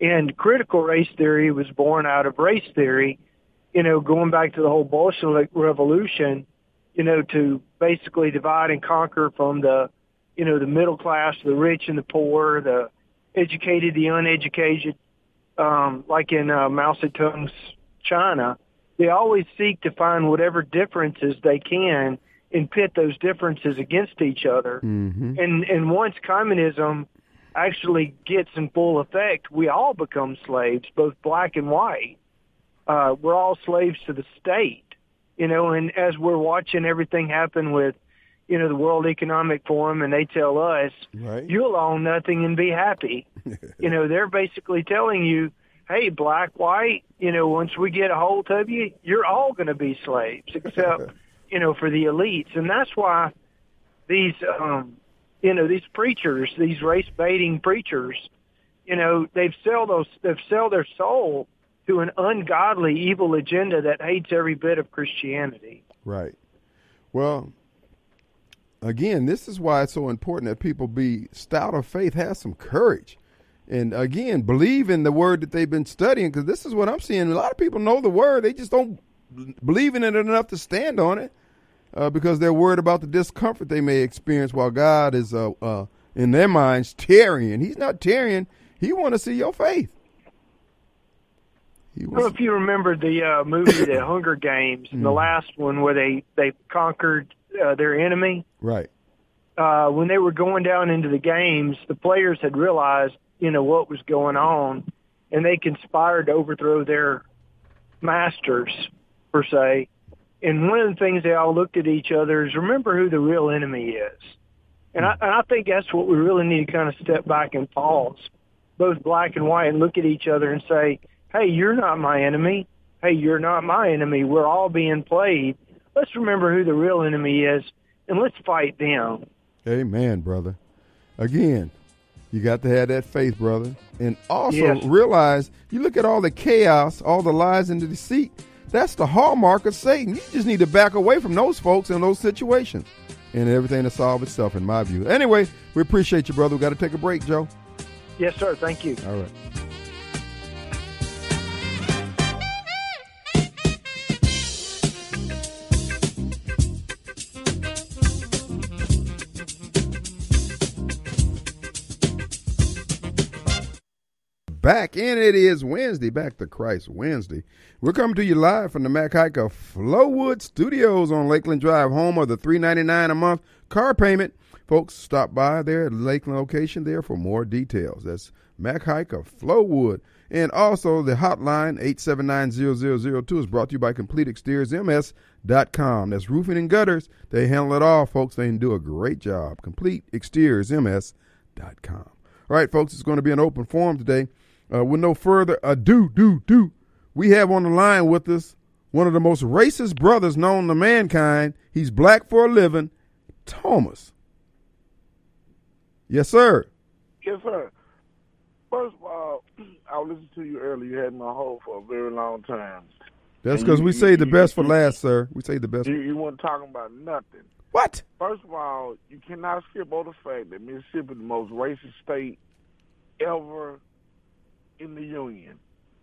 And critical race theory was born out of race theory, you know, going back to the whole Bolshevik revolution, you know, to basically divide and conquer from the, you know, the middle class, the rich and the poor, the educated, the uneducated, um, like in uh, Mao Zedong's China, they always seek to find whatever differences they can and pit those differences against each other. Mhm. And and once communism actually gets in full effect, we all become slaves, both black and white. Uh, we're all slaves to the state, you know. And as we're watching everything happen with, you know, the World Economic Forum, and they tell us, Right. you'll own nothing and be happy. you know, they're basically telling you, hey, black, white, you know, once we get a hold of you, you're all going to be slaves, except, you know, for the elites. And that's why these, um, you know, these preachers, these race baiting preachers, you know, they've sell those, they've sell their soul to an ungodly, evil agenda that hates every bit of Christianity. Right. Well, again, this is why it's so important that people be stout of faith, have some courage. And again, believe in the word that they've been studying because this is what I'm seeing. A lot of people know the word, they just don't believe in it enough to stand on it uh, because they're worried about the discomfort they may experience while God is, uh, uh, in their minds, tarrying. He's not tarrying, He want to see your faith. He I don't know wants, if you remember the uh, movie, The Hunger Games, the last one where they they conquered uh, their enemy. right. Uh, when they were going down into the games, the players had realized, you know, what was going on, and they conspired to overthrow their masters, per se. And one of the things they all looked at each other is remember who the real enemy is. And I, and I think that's what we really need to kind of step back and pause, both black and white, and look at each other and say, hey, you're not my enemy. Hey, you're not my enemy. We're all being played. Let's remember who the real enemy is, and let's fight them. Amen, brother. Again, you got to have that faith, brother. And also Yes. realize you look at all the chaos, all the lies and the deceit. That's the hallmark of Satan. You just need to back away from those folks and those situations. And everything to solve itself, in my view. Anyway, we appreciate you, brother. We got to take a break, Joe. Yes, sir. Thank you. All right. Back and it is Wednesday, back to Christ Wednesday. We're coming to you live from the Mac Hiker Flowood Studios on Lakeland Drive, home of the three ninety nine a month car payment. Folks, stop by there at Lakeland location there for more details. That's Mac Hiker Flowood. And also the hotline 879-0002 is brought to you by complete exteriors CompleteExteriorsMS.com. That's roofing and gutters. They handle it all, folks. They do a great job. Complete exteriors, CompleteExteriorsMS.com. All right, folks, it's going to be an open forum today. Uh, with no further ado, do, do, we have on the line with us one of the most racist brothers known to mankind. He's black for a living, Thomas. Yes, sir. Yes, sir. First of all, I listened to you earlier. You had my hold for a very long time. That's because we say the best for last, sir. We say the best. You, you weren't talking about nothing. What? First of all, you cannot skip over the fact that Mississippi is the most racist state ever in the union.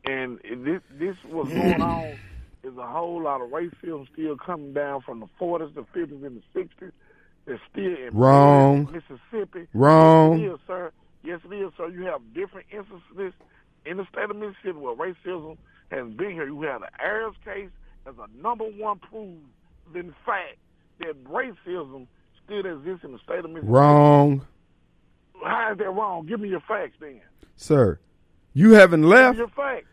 And this this what's going on is a whole lot of racism still coming down from the 40s, the 50s, and the 60s. They're still in Wrong. Mississippi. Wrong. Yes, sir. Yes, it is, sir. You have different instances in the state of Mississippi where racism has been here. You have the Ayers case as a number one proof in fact that racism still exists in the state of Mississippi. Wrong, How is that wrong? Give me your facts then. sir. You haven't left.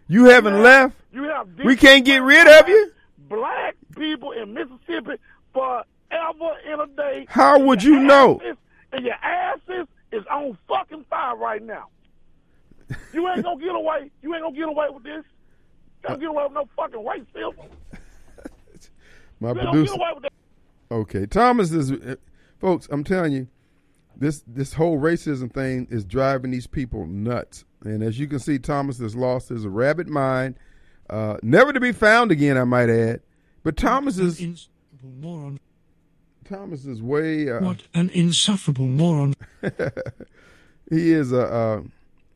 You haven't have- left. You have We can't get rid of you. Black people in Mississippi forever in a day. How would you Your know? asses And your asses is on fucking fire right now. You ain't gonna get away. You ain't gonna get away with this. You ain't gonna get away with no fucking racism. My You producer. get away with that. Okay, Thomas is, uh, folks. I'm telling you, this this whole racism thing is driving these people nuts. And as you can see, Thomas has lost his rabid mind, uh, never to be found again. I might add. But Thomas is insufferable moron. Thomas is way. Uh, What an insufferable moron. he is a uh,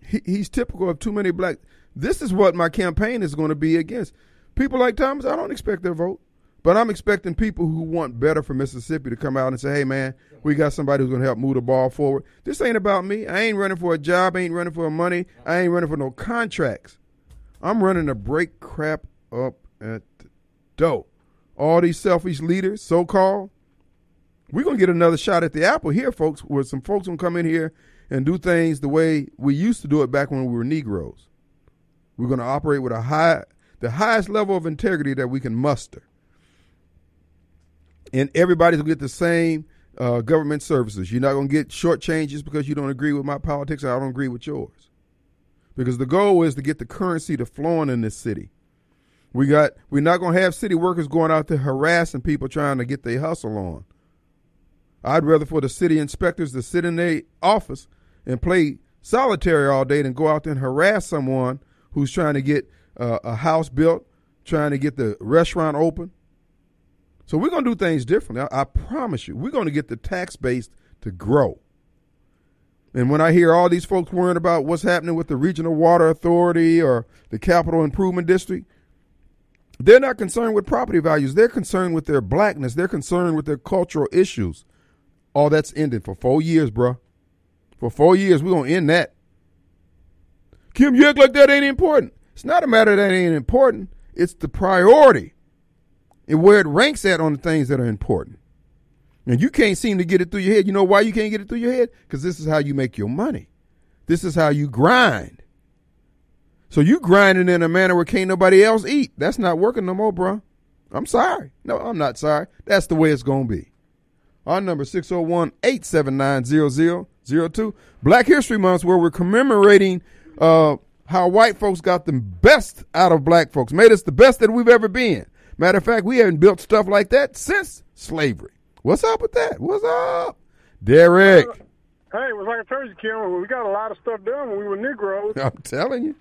he, he's typical of too many black. This is what my campaign is going to be against. People like Thomas, I don't expect their vote, but I'm expecting people who want better for Mississippi to come out and say, "Hey, man, we got somebody who's going to help move the ball forward." This ain't about me. I ain't running for a job. I ain't running for money. I ain't running for no contracts. I'm running to break crap up at the door. All these selfish leaders, so called, we're gonna get another shot at the apple here, folks, where some folks gonna come in here and do things the way we used to do it back when we were Negroes. We're gonna operate with a high the highest level of integrity that we can muster. And everybody's gonna get the same uh, government services. You're not gonna get short changes because you don't agree with my politics or I don't agree with yours. Because the goal is to get the currency to flowing in this city. We got we're not gonna have city workers going out there harassing people trying to get their hustle on. I'd rather for the city inspectors to sit in their office and play solitary all day than go out there and harass someone who's trying to get uh, a house built, trying to get the restaurant open. So we're going to do things differently. I, I promise you. We're going to get the tax base to grow. And when I hear all these folks worrying about what's happening with the Regional Water Authority or the Capital Improvement District, they're not concerned with property values. They're concerned with their blackness. They're concerned with their cultural issues. All that's ended for four years, bruh. For four years, we're going to end that. Kim, you act like that ain't important. It's not a matter that ain't important. It's the priority and where it ranks at on the things that are important. And you can't seem to get it through your head. You know why you can't get it through your head? Because this is how you make your money. This is how you grind. So you grinding in a manner where can't nobody else eat. That's not working no more, bro. I'm sorry. No, I'm not sorry. That's the way it's going to be. Our number 601-879-0002. Black History Month where we're commemorating uh, how white folks got the best out of black folks, made us the best that we've ever been. Matter of fact, we haven't built stuff like that since slavery. What's up with that? What's up? Derek, Hey, it was like I told you, Kim, we got a lot of stuff done when we were Negroes. I'm telling you.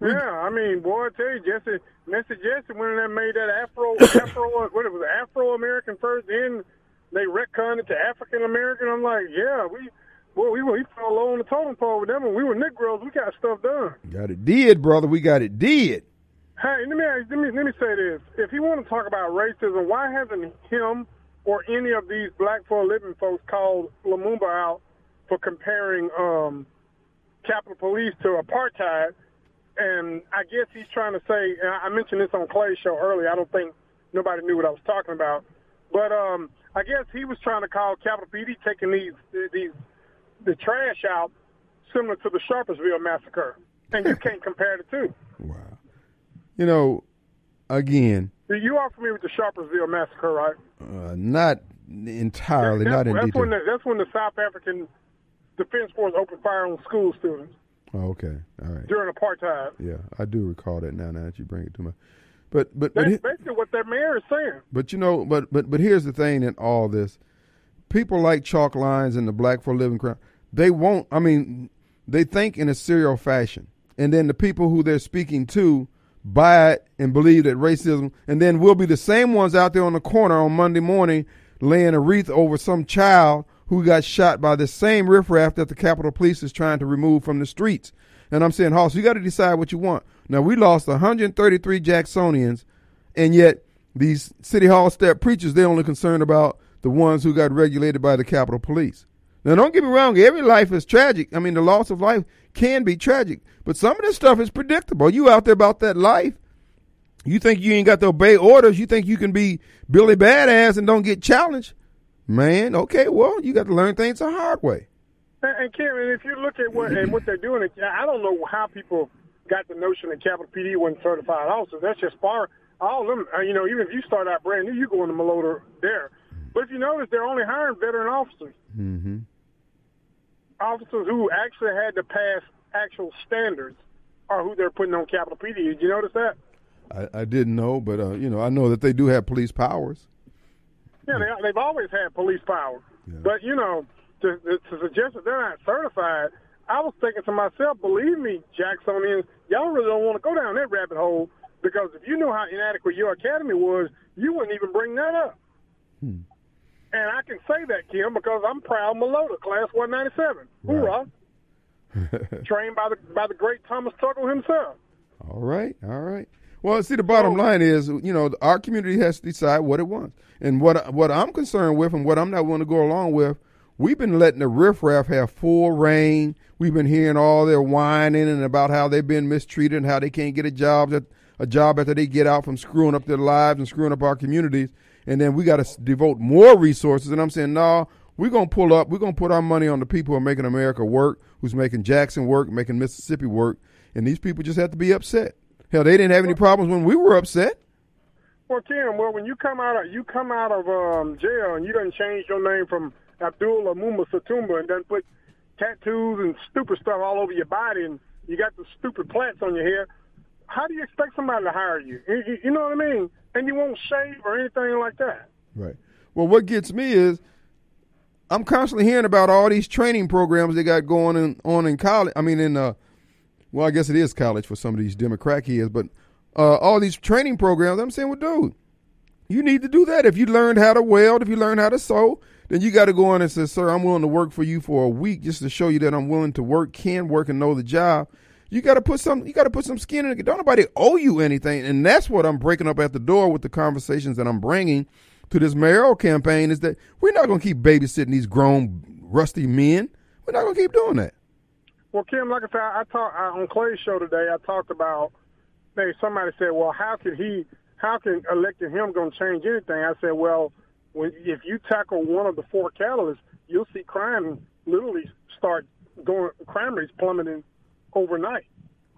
Yeah, I mean, boy, I tell you, Jesse, Mr. Jesse went in there and made that Afro, Afro, what it was, Afro American first, then they retconned it to African American. I'm like, yeah, we, boy, we we fell low on the totem pole with them. When we were Negroes, we got stuff done. Got it did, brother. We got it did. Hey, let me ask, let me let me say this: If you want to talk about racism, why hasn't him or any of these black for a living folks called Lumumba out for comparing um, Capitol Police to apartheid? And I guess he's trying to say, and I I mentioned this on Clay's show earlier. I don't think nobody knew what I was talking about, but um, I guess he was trying to call Capitol PD taking these these the trash out, similar to the Sharpersville massacre. and you can't compare the two. Wow. You know, again, You are familiar with the Sharpersville massacre, right? uh, not entirely, that's, not in that's detail. when the, that's when the South African Defense Force opened fire on school students oh, okay, all right. during apartheid. Yeah, I do recall that now. Now that you bring it to my, but but but That's he- basically what that mayor is saying. But you know, but but but here's the thing in all this. People like chalk lines and the black for living crowd, they won't I mean, they think in a serial fashion. And then the people who they're speaking to buy it and believe that racism and then we'll be the same ones out there on the corner on Monday morning laying a wreath over some child who got shot by the same riffraff that the Capitol Police is trying to remove from the streets. And I'm saying, Hoss, you got to decide what you want. Now we lost 133 Jacksonians and yet these city hall step preachers they're only concerned about the ones who got regulated by the capitol police now don't get me wrong every life is tragic i mean the loss of life can be tragic but some of this stuff is predictable you out there about that life you think you ain't got to obey orders you think you can be billy badass and don't get challenged man okay well you got to learn things the hard way And, and Kim, if you look at what and what they're doing, I don't know how people got the notion that Capitol PD wasn't certified officers. That's just far. All of them, uh, you know, even if you start out brand new, you go into MLEOTA there. But if you notice, they're only hiring veteran officers, mm-hmm. officers who actually had to pass actual standards, are who they're putting on Capitol PD. Did you notice that? I, I didn't know but uh, you know i know that they do have police powers Yeah, they, they've always had police power. But, you know, to, to suggest that they're not certified, I was thinking to myself, believe me, Jacksonians, y'all really don't want to go down that rabbit hole because if you knew how inadequate your academy was, you wouldn't even bring that up. Hmm. And I can say that, Kim, because I'm proud MLEOTA, class 197. Hoorah. Trained by the by the great Thomas Tuckle himself. All right, all right. Well, see, the bottom line is, you know, our community has to decide what it wants, and what what I'm concerned with, and what I'm not willing to go along with. We've been letting the riffraff have full reign. We've been hearing all their whining and about how they've been mistreated and how they can't get a job at a job after they get out from screwing up their lives and screwing up our communities. And then we got to devote more resources. And I'm saying, no, we're gonna pull up. We're gonna put our money on the people who are making America work, who's making Jackson work, making Mississippi work, and these people just have to be upset. Hell, they didn't have any problems when we were upset. Well, Kim, well, when you come out of you come out of um, jail and you done change your name from Abdul Amuma Satumba and done put tattoos and stupid stuff all over your body and you got the stupid plants on your hair, how do you expect somebody to hire You, you know what I mean? And you won't shave or anything like that. Right. Well, what gets me is I'm constantly hearing about all these training programs they got going in, on in college. I mean, in uh, well, I guess it is college for some of these Democrat kids, but uh, all these training programs. I'm saying, well, dude, you need to do that. If you learned how to weld, if you learned how to sew, then you got to go in and say, sir, I'm willing to work for you for a week just to show you that I'm willing to work, can work, and know the job. You got to put some. You got to put some skin in it. Don't nobody owe you anything, and that's what I'm breaking up at the door with the conversations that I'm bringing to this mayoral campaign. Is that we're not going to keep babysitting these grown, rusty men. We're not going to keep doing that. Well, Kim, like I said, I talked on Clay's show today. I talked about. Hey, somebody said, "Well, how could he? How can electing him going to change anything?" I said, "Well, when if you tackle one of the four catalysts, you'll see crime literally start going. Crime rates plummeting overnight,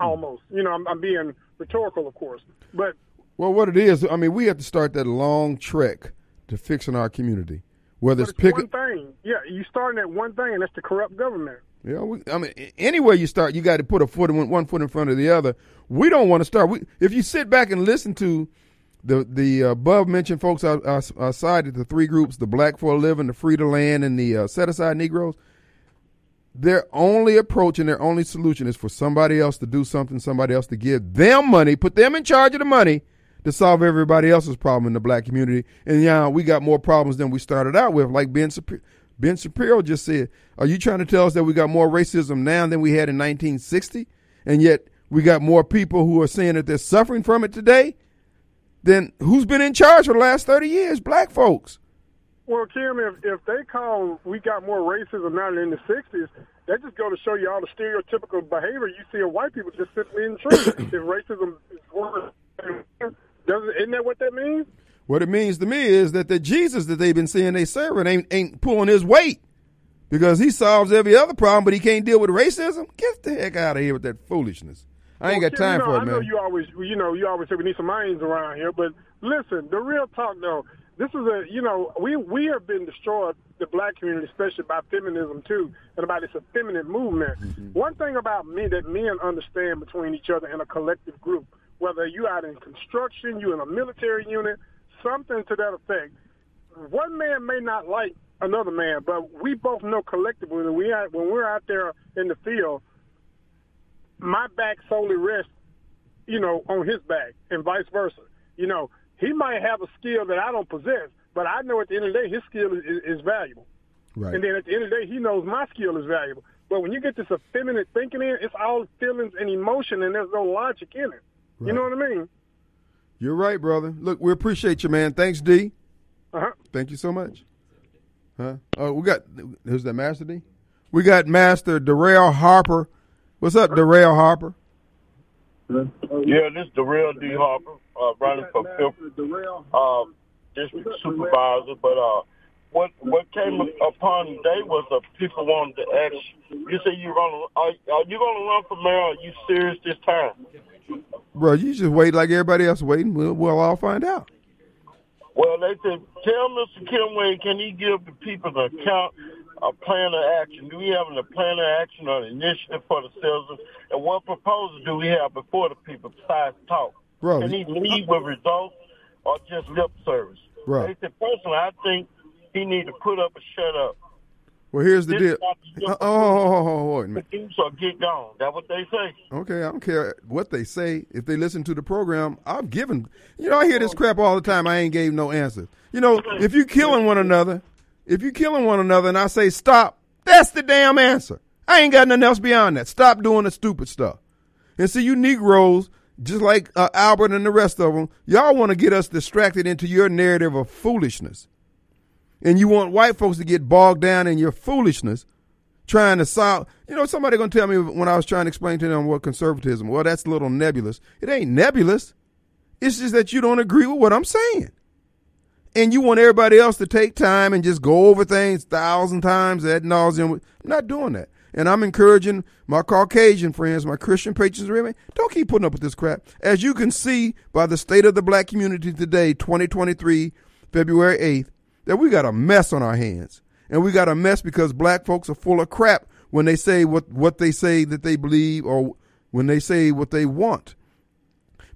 almost. You know, I'm, I'm being rhetorical, of course, but Well, what it is, I mean, we have to start that long trek to fixing our community. Whether but it's picking, one thing. Yeah, you starting at one thing, and that's the corrupt government. Yeah, we, I mean, anywhere you start, you got to put a foot in one foot in front of the other. We don't want to start. We, if you sit back and listen to the the above mentioned folks I, I, I cited, the three groups: the black for a living, the free to land, and the uh, set aside Negroes. Their only approach and their only solution is for somebody else to do something, somebody else to give them money, put them in charge of the money to solve everybody else's problem in the black community. And yeah, we got more problems than we started out with. Like Ben Shapiro, Ben Shapiro just said, "Are you trying to tell us that we got more racism now than we had in 1960, and yet we got more people who are saying that they're suffering from it today? Then who's been in charge for the last 30 years? Black folks." Well, Kim, if if they call we got more racism now than in the '60s, that just go to show you all the stereotypical behavior you see of white people just simply in truth. if racism is worse, doesn't isn't that what that means? What it means to me is that the Jesus that they've been seeing they serving ain't ain't pulling his weight. because he solves every other problem, but he can't deal with racism. Get the heck out of here with that foolishness. I ain't Well, got time you know, for it, man. I know you always, you know, you always say we need some minds around here, but listen, the real talk though, this is a, you know, we we have been destroyed, the black community, especially by feminism too, and about this effeminate movement. Mm-hmm. One thing about me that men understand between each other in a collective group, whether you're out in construction, you're in a military unit, something to that effect. One man may not like another man, but we both know collectively that we are, when we're out there in the field, my back solely rests, you know, on his back and vice versa. You know, he might have a skill that I don't possess, but I know at the end of the day his skill is, is, is valuable. Right. And then at the end of the day, he knows my skill is valuable. But when you get this effeminate thinking in, it's all feelings and emotion, and there's no logic in it. You know what I mean? You're right, brother. Look, we appreciate you, man. Thanks, D. Uh-huh. Thank you so much. Huh? Oh, we got who's that, Master D? We got Master Darrell Harper. What's up, Darrell Harper? Yeah, this is the real D Harper, uh, running for fifth uh, district supervisor. But uh, what what came upon today was uh, people wanted to ask. You say you gonna are, are you gonna run for mayor? Are you serious this time? Bro, you just wait like everybody else waiting. We'll, we'll all find out. Well, they said, tell Mr. Kim Wade, can he give the people the account, a plan of action? Do we have a plan of action or an initiative for the citizens? And what proposal do we have before the people besides talk? Bro, Can he lead with results or just lip service? Bro. They said, personally, I think he need to put up or shut up. Well, here's the This deal. is not the Oh, oh, oh, oh, oh, wait a minute. Produce or get gone. That's what they say. Okay, I don't care what they say. If they listen to the program, I've given. You know, I hear this crap all the time. I ain't gave no answer. You know, if you killing one another, if you killing one another, and I say stop, that's the damn answer. I ain't got nothing else beyond that. Stop doing the stupid stuff. And see, you Negroes, just like uh, Albert and the rest of them, y'all want to get us distracted into your narrative of foolishness, and you want white folks to get bogged down in your foolishness trying to solve. You know, somebody gonna tell me when I was trying to explain to them what conservatism. Well, that's a little nebulous. It ain't nebulous. It's just that you don't agree with what I'm saying, and you want everybody else to take time and just go over things thousand times ad nauseum. I'm not doing that, and I'm encouraging my Caucasian friends, my Christian really, don't keep putting up with this crap. As you can see by the state of the black community today, 2023, February 8th, that we got a mess on our hands and we got a mess because black folks are full of crap when they say what, what they say that they believe or when they say what they want.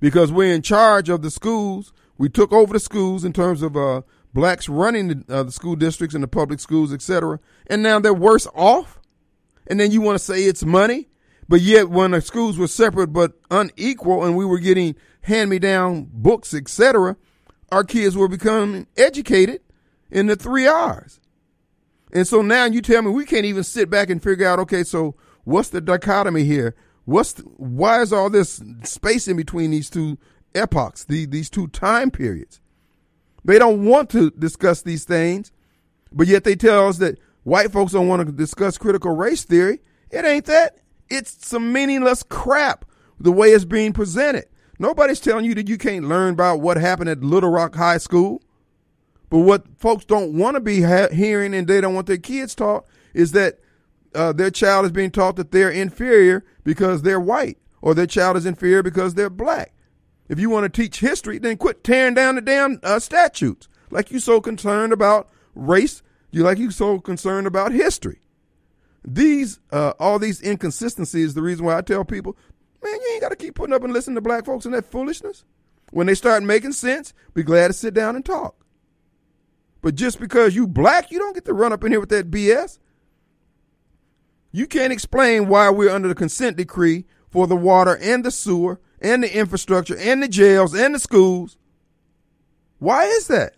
Because we're in charge of the schools. We took over the schools in terms of uh, blacks running the, uh, the school districts and the public schools, etc. And now they're worse off. And then you want to say it's money. But yet when the schools were separate but unequal and we were getting hand-me-down books, etc., our kids were becoming educated in the three R's. And so now you tell me we can't even sit back and figure out, okay, so what's the dichotomy here? What's the, why is all this space in between these two epochs, the, these two time periods? They don't want to discuss these things, but yet they tell us that white folks don't want to discuss critical race theory. It ain't that. It's some meaningless crap the way it's being presented. Nobody's telling you that you can't learn about what happened at Little Rock High School. But what folks don't want to be ha- hearing and they don't want their kids taught is that uh, their child is being taught that they're inferior because they're white or their child is inferior because they're black. If you want to teach history, then quit tearing down the damn uh, statutes. Like you're so concerned about race, you like you so concerned about history. These, uh, all these inconsistencies, is the reason why I tell people, man, you ain't got to keep putting up and listening to black folks and that foolishness. When they start making sense, be glad to sit down and talk. But just because you black, you don't get to run up in here with that BS. You can't explain why we're under the consent decree for the water and the sewer and the infrastructure and the jails and the schools. Why is that?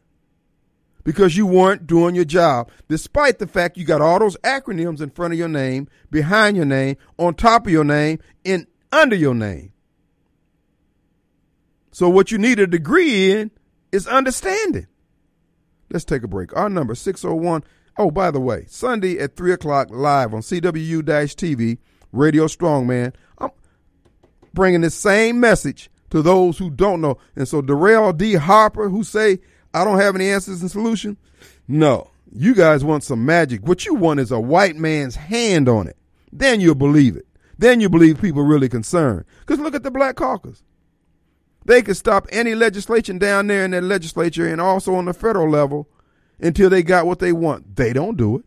Because you weren't doing your job, despite the fact you got all those acronyms in front of your name, behind your name, on top of your name, and under your name. So what you need a degree in is understanding. Let's take a break. Our number 601. Oh, by the way, Sunday at 3 o'clock live on CWU TV, Radio Strongman. I'm bringing the same message to those who don't know. And so Darrell D. Harper, who say, I don't have any answers and solution. No, You guys want some magic. What you want is a white man's hand on it. Then you'll believe it. Then you believe people really concerned. Because look at the Black Caucus. They could stop any legislation down there in their legislature and also on the federal level until they got what they want. They don't do it.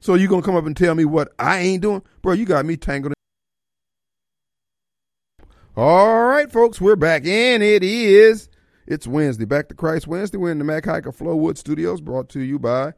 So you gonna come up and tell me what I ain't doing? Bro, you got me tangled. All right, folks, we're back in. It is it's Wednesday. Back to Christ Wednesday. We're in the Mac Haik of Flowood Studios, brought to you by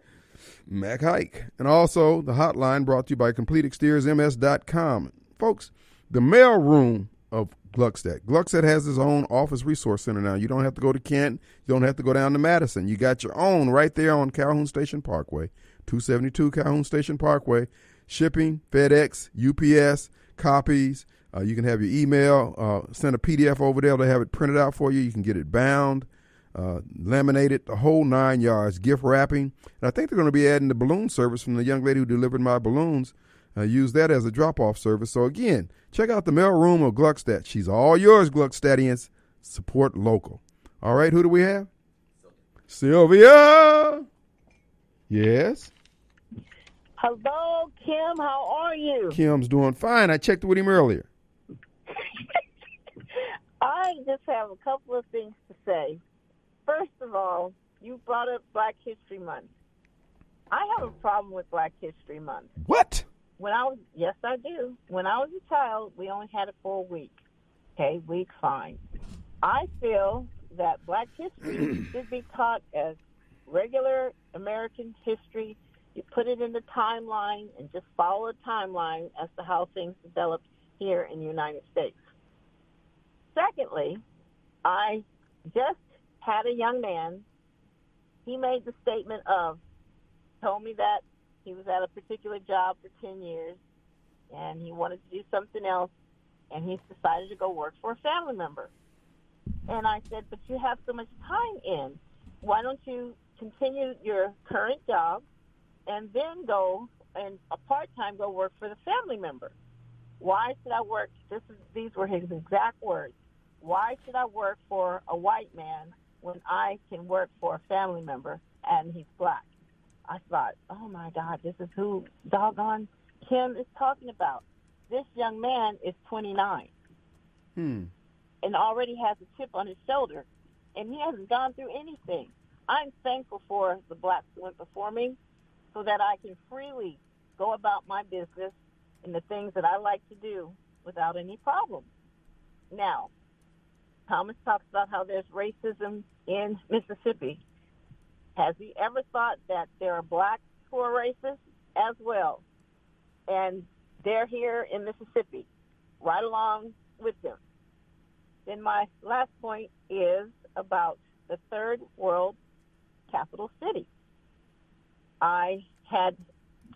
Mac Haik. And also the hotline brought to you by CompleteExteriorsMS.com. Folks, the mail room of Gluckstadt. Gluckstadt has his own office resource center now. You don't have to go to Kent. You don't have to go down to Madison. You got your own right there on Calhoun Station Parkway, 272 Calhoun Station Parkway. Shipping, FedEx, UPS, copies. Uh, you can have your email, uh, send a PDF over there. They have it printed out for you. You can get it bound, uh, laminated, the whole nine yards, gift wrapping. And I think they're going to be adding the balloon service from the young lady who delivered my balloons. Uh, use that as a drop off service. So, again, check out the mail room of Gluckstadt. She's all yours, Gluckstadians. Support local. All right, who do we have? Sylvia. Yes. Hello, Kim. How are you? Kim's doing fine. I checked with him earlier. I just have a couple of things to say. First of all, you brought up Black History Month. I have a problem with Black History Month. What? When I was, yes, I do. When I was a child, we only had it for a week. Okay, week, fine. I feel that Black history should be taught as regular American history. You put it in the timeline and just follow the timeline as to how things developed here in the United States. Secondly, I just had a young man. He made the statement of, told me that he was at a particular job for 10 years and he wanted to do something else and he's decided to go work for a family member. And I said, but you have so much time in. Why don't you continue your current job and then go and a part-time go work for the family member? Why should I work? This is, these were his exact words. Why should I work for a white man when I can work for a family member and he's black? I thought, oh my God, this is who doggone Kim is talking about. This young man is 29 Hmm. and already has a chip on his shoulder, and he hasn't gone through anything. I'm thankful for the blacks who went before me so that I can freely go about my business and the things that I like to do without any problem. Now, Thomas talks about how there's racism in Mississippi. Has he ever thought that there are blacks who are racist as well? And they're here in Mississippi, right along with them. Then my last point is about the third world capital city. I had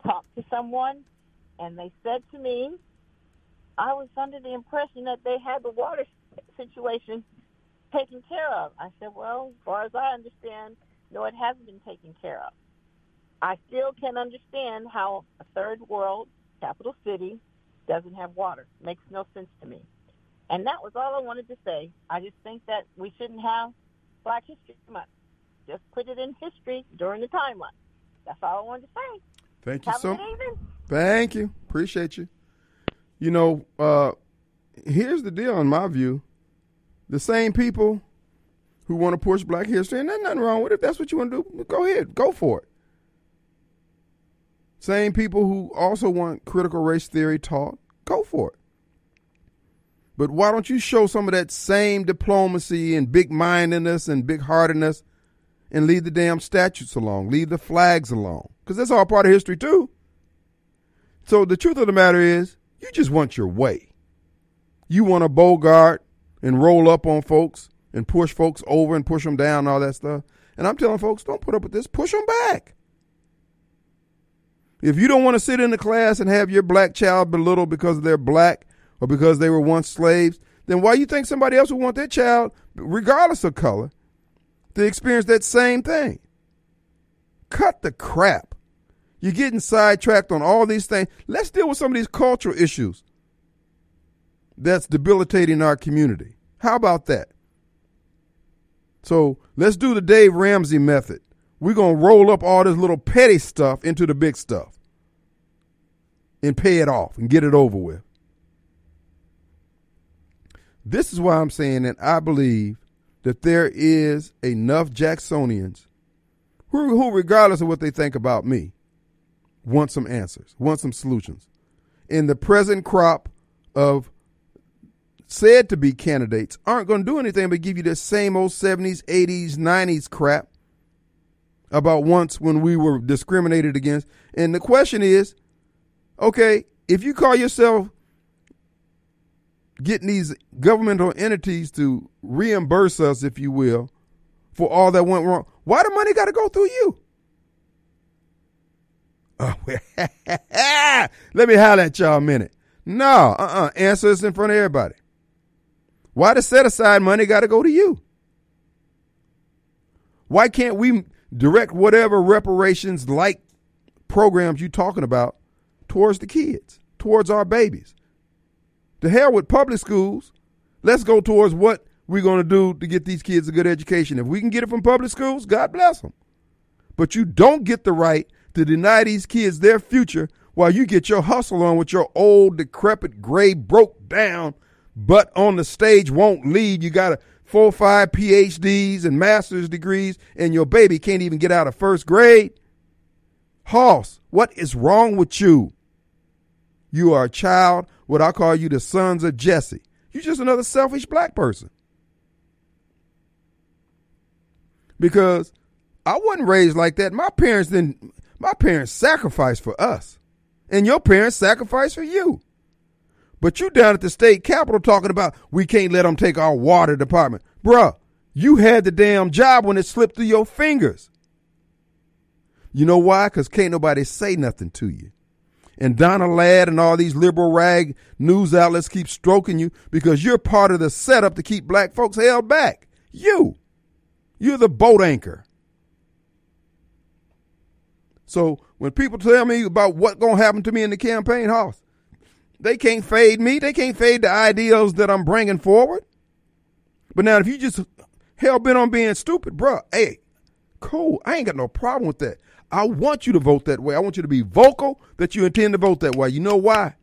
talked to someone and they said to me, I was under the impression that they had the water situation taken care of. I said, well, as far as I understand, no, it hasn't been taken care of. I still can't understand how a third world capital city doesn't have water. Makes no sense to me. And that was all I wanted to say. I just think that we shouldn't have Black History Month. Just put it in history during the timeline. That's all I wanted to say. Thank you Have so much. Thank you. Appreciate you. You know, uh, here's the deal in my view. The same people who want to push black history, and there's nothing wrong with it. If that's what you want to do, go ahead. Go for it. Same people who also want critical race theory taught, go for it. But why don't you show some of that same diplomacy and big mindedness and big heartedness and leave the damn statutes alone, leave the flags alone? Because that's all part of history, too. So the truth of the matter is, you just want your way. You want to bogart and roll up on folks and push folks over and push them down and all that stuff. And I'm telling folks, don't put up with this. Push them back. If you don't want to sit in the class and have your black child belittled because they're black or because they were once slaves, then why you think somebody else would want their child, regardless of color, to experience that same thing? Cut the crap. You're getting sidetracked on all these things. Let's deal with some of these cultural issues that's debilitating our community. How about that? So let's do the Dave Ramsey method. we're going to roll up all this little petty stuff into the big stuff and pay it off and get it over with. This is why I'm saying that I believe that there is enough Jacksonians who, who, regardless of what they think about me, want some answers, want some solutions. In the present crop of said to be candidates aren't going to do anything but give you the same old 70s, 80s, 90s crap about once when we were discriminated against. And the question is okay, if you call yourself getting these governmental entities to reimburse us, if you will, for all that went wrong, why the money got to go through you? Oh, let me holler at y'all a minute. No, uh-uh. Answer this in front of everybody. Why the set aside money got to go to you? Why can't we direct whatever reparations like programs you talking about towards the kids, towards our babies? The hell with public schools. Let's go towards what we're going to do to get these kids a good education. If we can get it from public schools, God bless them. But you don't get the right to deny these kids their future while you get your hustle on with your old, decrepit, gray, broke down, but on the stage won't lead. You got a four or five PhDs and master's degrees, and your baby can't even get out of first grade. Hoss, what is wrong with you? You are a child, what I call you the sons of Jesse. You're just another selfish black person. Because I wasn't raised like that. My parents didn't my parents sacrificed for us. And your parents sacrificed for you. But you down at the state capitol talking about we can't let them take our water department. Bruh, you had the damn job when it slipped through your fingers. You know why? Because can't nobody say nothing to you. And Donna Ladd and all these liberal rag news outlets keep stroking you because you're part of the setup to keep black folks held back. You. You're the boat anchor. So when people tell me about what's going to happen to me in the campaign house, they can't fade me. They can't fade the ideals that I'm bringing forward. But now, if you just hell bent on being stupid, bruh, hey, cool. I ain't got no problem with that. I want you to vote that way. I want you to be vocal that you intend to vote that way. You know why?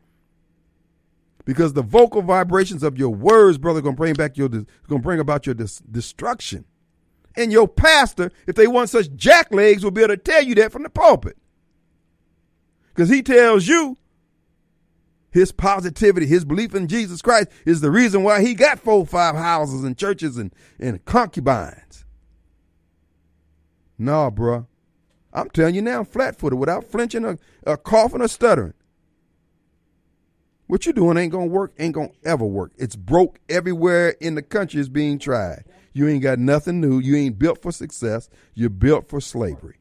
Because the vocal vibrations of your words, brother, to bring back your to bring about your dis- destruction. And your pastor, if they want such jacklegs, will be able to tell you that from the pulpit. Because he tells you his positivity, his belief in Jesus Christ is the reason why he got four, five houses and churches and, and concubines. Nah, bruh. I'm telling you now, flat footed, without flinching or, or coughing or stuttering. What you're doing ain't gonna work, ain't gonna ever work. It's broke everywhere in the country is being tried. You ain't got nothing new. You ain't built for success. You're built for slavery.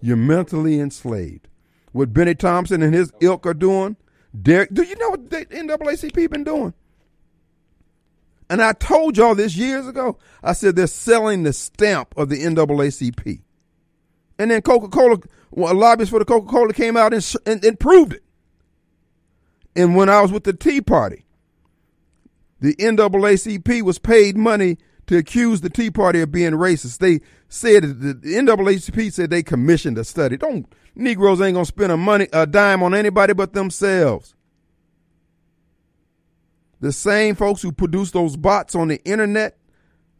You're mentally enslaved. What Bennie Thompson and his ilk are doing, Derek, do you know what the NAACP been doing? And I told y'all this years ago. I said they're selling the stamp of the NAACP. And then Coca Cola, well, lobbyists for the Coca Cola came out and, and, and proved it. And when I was with the Tea Party, the NAACP was paid money to accuse the Tea Party of being racist. They said the NAACP said they commissioned a study. Don't Negroes ain't gonna spend a money a dime on anybody but themselves. The same folks who produce those bots on the internet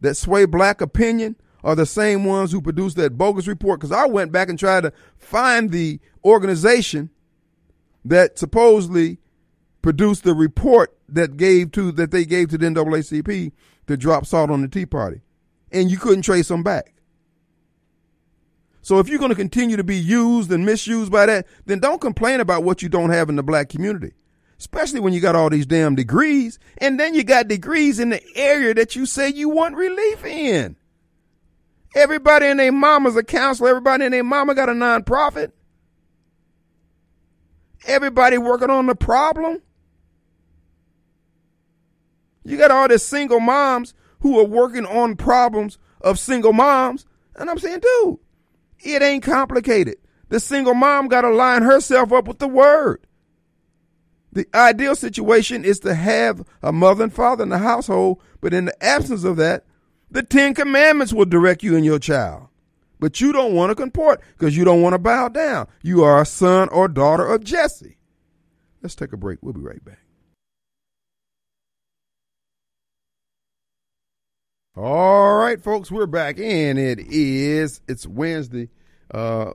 that sway black opinion are the same ones who produced that bogus report. Because I went back and tried to find the organization that supposedly produced the report that gave to that they gave to the NAACP to drop salt on the Tea Party, and you couldn't trace them back. So if you're going to continue to be used and misused by that, then don't complain about what you don't have in the black community. Especially when you got all these damn degrees, and then you got degrees in the area that you say you want relief in. Everybody and their mama's a counselor. Everybody and their mama got a nonprofit. Everybody working on the problem. You got all these single moms who are working on problems of single moms. And I'm saying, dude, it ain't complicated. The single mom got to line herself up with the word. The ideal situation is to have a mother and father in the household, but in the absence of that, the Ten Commandments will direct you and your child. but you don't want to comport because you don't want to bow down. You are a son or daughter of Jesse. Let's take a break. We'll be right back. All right, folks, we're back, and it is it's Wednesday. Uh,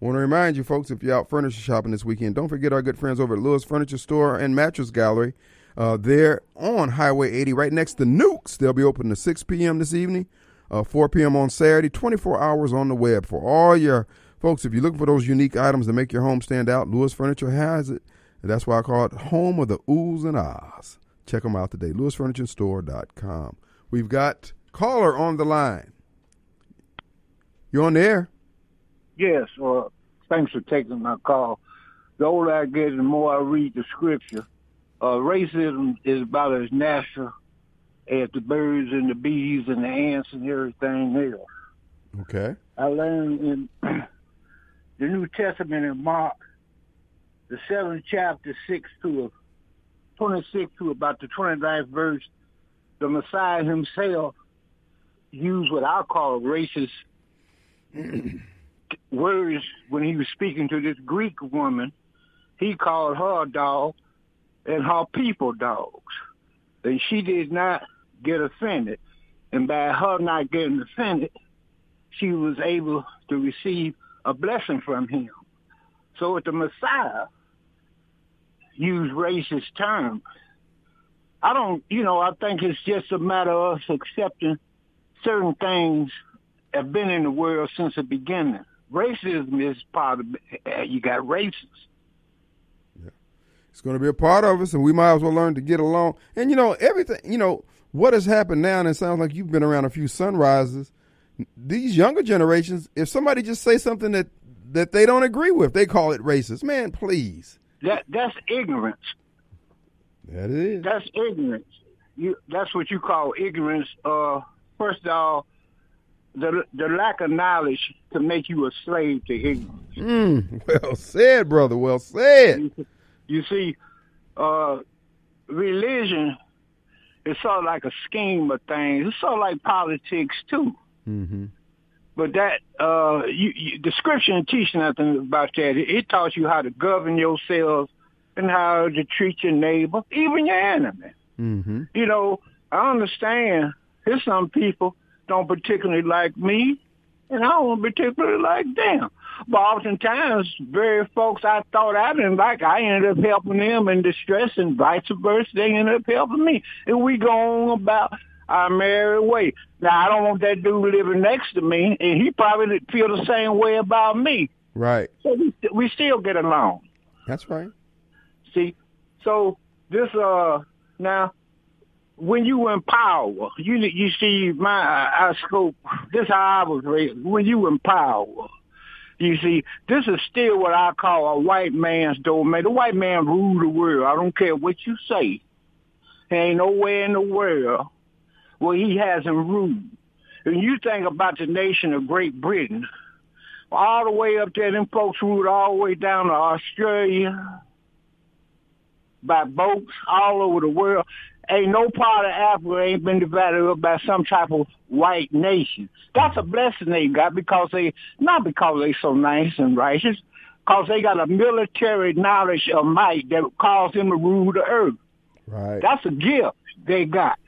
want to remind you, folks, if you're out furniture shopping this weekend, don't forget our good friends over at Lewis Furniture Store and Mattress Gallery. Uh, they're on Highway 80, right next to Nukes. They'll be open to 6 p.m. this evening, uh, 4 p.m. on Saturday, 24 hours on the web for all your folks. If you're looking for those unique items to make your home stand out, Lewis Furniture has it. That's why I call it home of the oohs and ahs. Check them out today, lewisfurniturestore.com. We've got caller on the line. You're on the air. Yes, uh, thanks for taking my call. The older I get, the more I read the scripture. Uh, racism is about as natural as the birds and the bees and the ants and everything else. Okay. I learned in the New Testament in Mark, the seventh chapter, six to twenty-six to about the 29th verse, the Messiah himself used what I call racist words when he was speaking to this Greek woman. He called her a dog and her people dogs. And she did not get offended. And by her not getting offended, she was able to receive a blessing from him. So if the Messiah used racist terms, I don't, you know, I think it's just a matter of accepting certain things have been in the world since the beginning. Racism is part of it. You got racists. Yeah. It's going to be a part of us, and we might as well learn to get along. And you know, everything. You know what has happened now, and it sounds like you've been around a few sunrises. These younger generations, if somebody just say something that that they don't agree with, they call it racist. Man, please. That that's ignorance. That is. That's ignorance. You that's what you call ignorance. Uh, first of all, the the lack of knowledge to make you a slave to ignorance. Mm, well said, brother. Well said. You see, uh, religion is sort of like a scheme of things. It's sort of like politics too. Mm-hmm. But that uh, you, you, the scripture didn't teach nothing about that. It, it taught you how to govern yourself and how to treat your neighbor, even your enemy. Mm-hmm. You know, I understand. There's some people don't particularly like me, and I don't particularly like them. But oftentimes, very folks I thought I didn't like, I ended up helping them in distress, and vice versa, they ended up helping me. And we go on about our merry way. Now, I don't want that dude living next to me, and he probably feel the same way about me. Right. So we, we still get along. That's right. See, so this uh now when you in power, you you see my I scope. This how I was raised. When you in power, you see this is still what I call a white man's domain. The white man rule the world. I don't care what you say. There ain't nowhere in the world where he hasn't ruled. And you think about the nation of Great Britain, all the way up there, them folks ruled all the way down to Australia, by boats all over the world. Ain't no part of Africa ain't been divided up by some type of white nation. That's a blessing they got because they, not because they so nice and righteous, because they got a military knowledge of might that caused them to rule the earth. Right. That's a gift they got.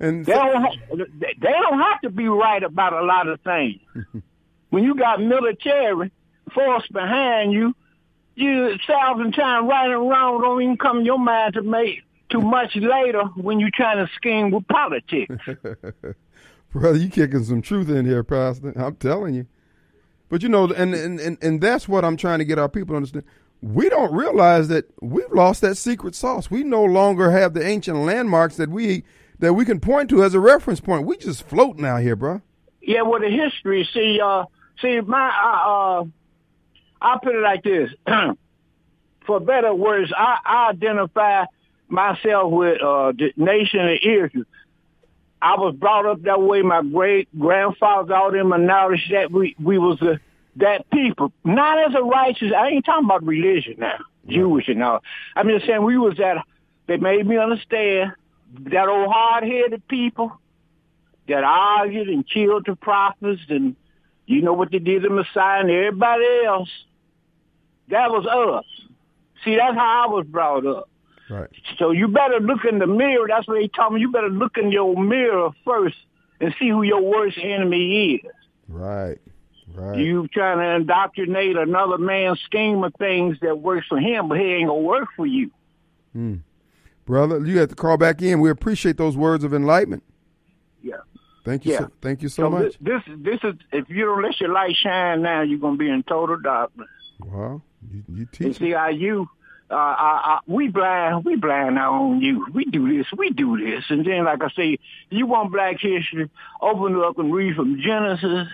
And they don't, they don't have to be right about a lot of things. when you got military force behind you, you a thousand times right and wrong don't even come in your mind to make too much later when you're trying to scheme with politics. Brother, you kicking some truth in here, Pastor. I'm telling you. But you know, and, and, and, and that's what I'm trying to get our people to understand. We don't realize that we've lost that secret sauce. We no longer have the ancient landmarks that we that we can point to as a reference point. We just floating out here, bro. Yeah, well, the history. See, uh, see, my, uh, uh I'll put it like this. For better words, I, I identify myself with uh, the nation of Israel. I was brought up that way. My great grandfathers, all them acknowledged that we we was a, that people, not as a righteous. I ain't talking about religion now, Jewish and all. I'm just saying we was that. They made me understand that old hard headed people that argued and killed the prophets and You know what they did to Messiah and everybody else? That was us. See, that's how I was brought up. Right. So you better look in the mirror. That's what he told me. You better look in your mirror first and see who your worst enemy is. Right. Right. You trying to indoctrinate another man's scheme of things that works for him, but he ain't gonna work for you. Mm. Brother, you have to call back in. We appreciate those words of enlightenment. Yeah. Thank you. Yeah. So, thank you so, So much. this, this this is if you don't let your light shine now, you're gonna be in total darkness. Wow. You, you And teach. see how you uh, I, I, we blind, we blind our own youth. We do this, we do this, and then like I say, you want Black history, open up and read from Genesis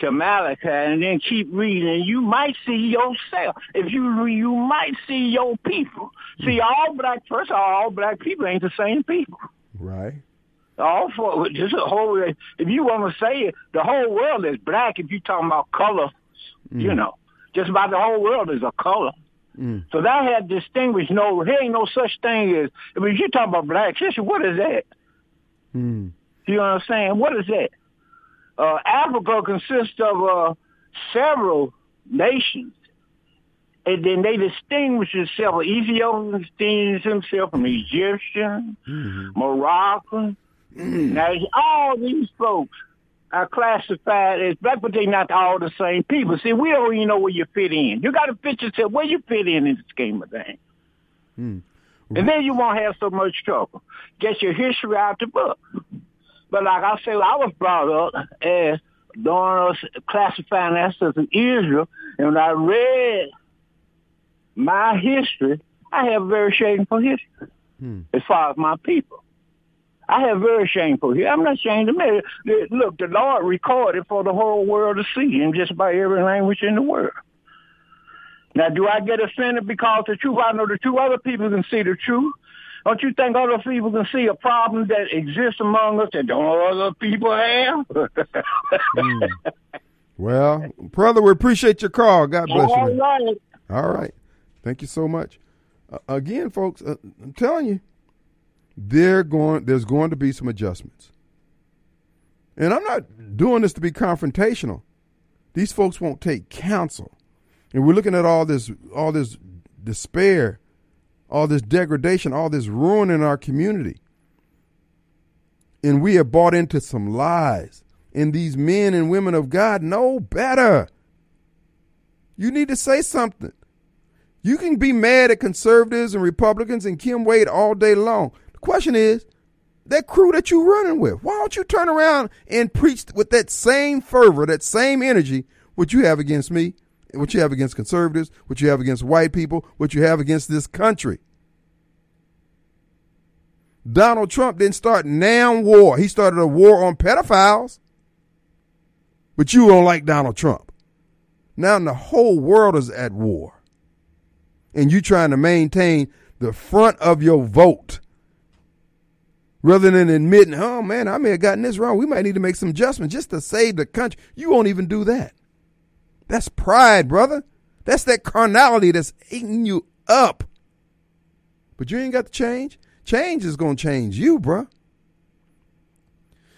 to Malachi, and then keep reading, and you might see yourself. If you read, you might see your people. See, all black, first of all, all black people ain't the same people. Right. All for just a whole. If you want to say it, the whole world is black. If you talking about color, you know, just about the whole world is a color. Mm. So that had distinguished. No, there ain't no such thing as. I mean, you talk about black history. What is that? Mm. You know what I'm saying? What is that? Uh, Africa consists of uh, several nations. And then they distinguish themselves. Ethiopia distinguishes himself from Egyptian, Moroccan. Now, all these folks are classified as black, but they're not all the same people. See, we don't even know where you fit in. You got to fit yourself where you fit in in the scheme of things. Mm. And then you won't have so much trouble. Get your history out the book. But like I say, I was brought up as during us classifying ourselves as Israel, and when I read my history, I have a very shameful history Hmm. as far as my people. I have very shameful history. I'm not ashamed to admit it. Look, the Lord recorded for the whole world to see in just by every language in the world. Now, do I get offended because the truth? I know the truth. Other people can see the truth. Don't you think other people can see a problem that exists among us that don't other people have? Mm. Well, brother, we appreciate your call. God bless All you. right. All right. Thank you so much. Uh, again, folks, uh, I'm telling you, they're going. There's going to be some adjustments, and I'm not doing this to be confrontational. These folks won't take counsel, and we're looking at all this, all this despair, all this degradation, all this ruin in our community, and we have bought into some lies. And these men and women of God know better. You need to say something. You can be mad at conservatives and Republicans and Kim Wade all day long. Question is, that crew that you're running with, why don't you turn around and preach with that same fervor, that same energy, what you have against me, what you have against conservatives, what you have against white people, what you have against this country. Donald Trump didn't start now war. He started a war on pedophiles. But you don't like Donald Trump. Now the whole world is at war. And you trying to maintain the front of your vote. Rather than admitting, oh man, I may have gotten this wrong. We might need to make some adjustments just to save the country. You won't even do that. That's pride, brother. That's that carnality that's eating you up. But you ain't got to change. Change is going to change you, bruh.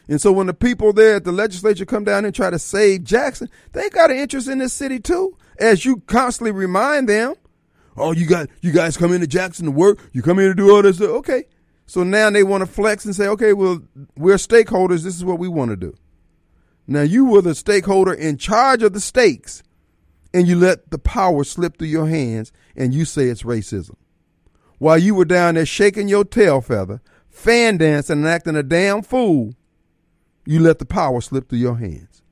And so when the people there at the legislature come down and try to save Jackson, they got an interest in this city too. As you constantly remind them, oh, you got you guys come into Jackson to work, you come here to do all this. Okay. So now they want to flex and say, okay, well, we're stakeholders. This is what we want to do. Now you were the stakeholder in charge of the stakes, and you let the power slip through your hands, and you say it's racism. While you were down there shaking your tail feather, fan dancing and acting a damn fool, you let the power slip through your hands.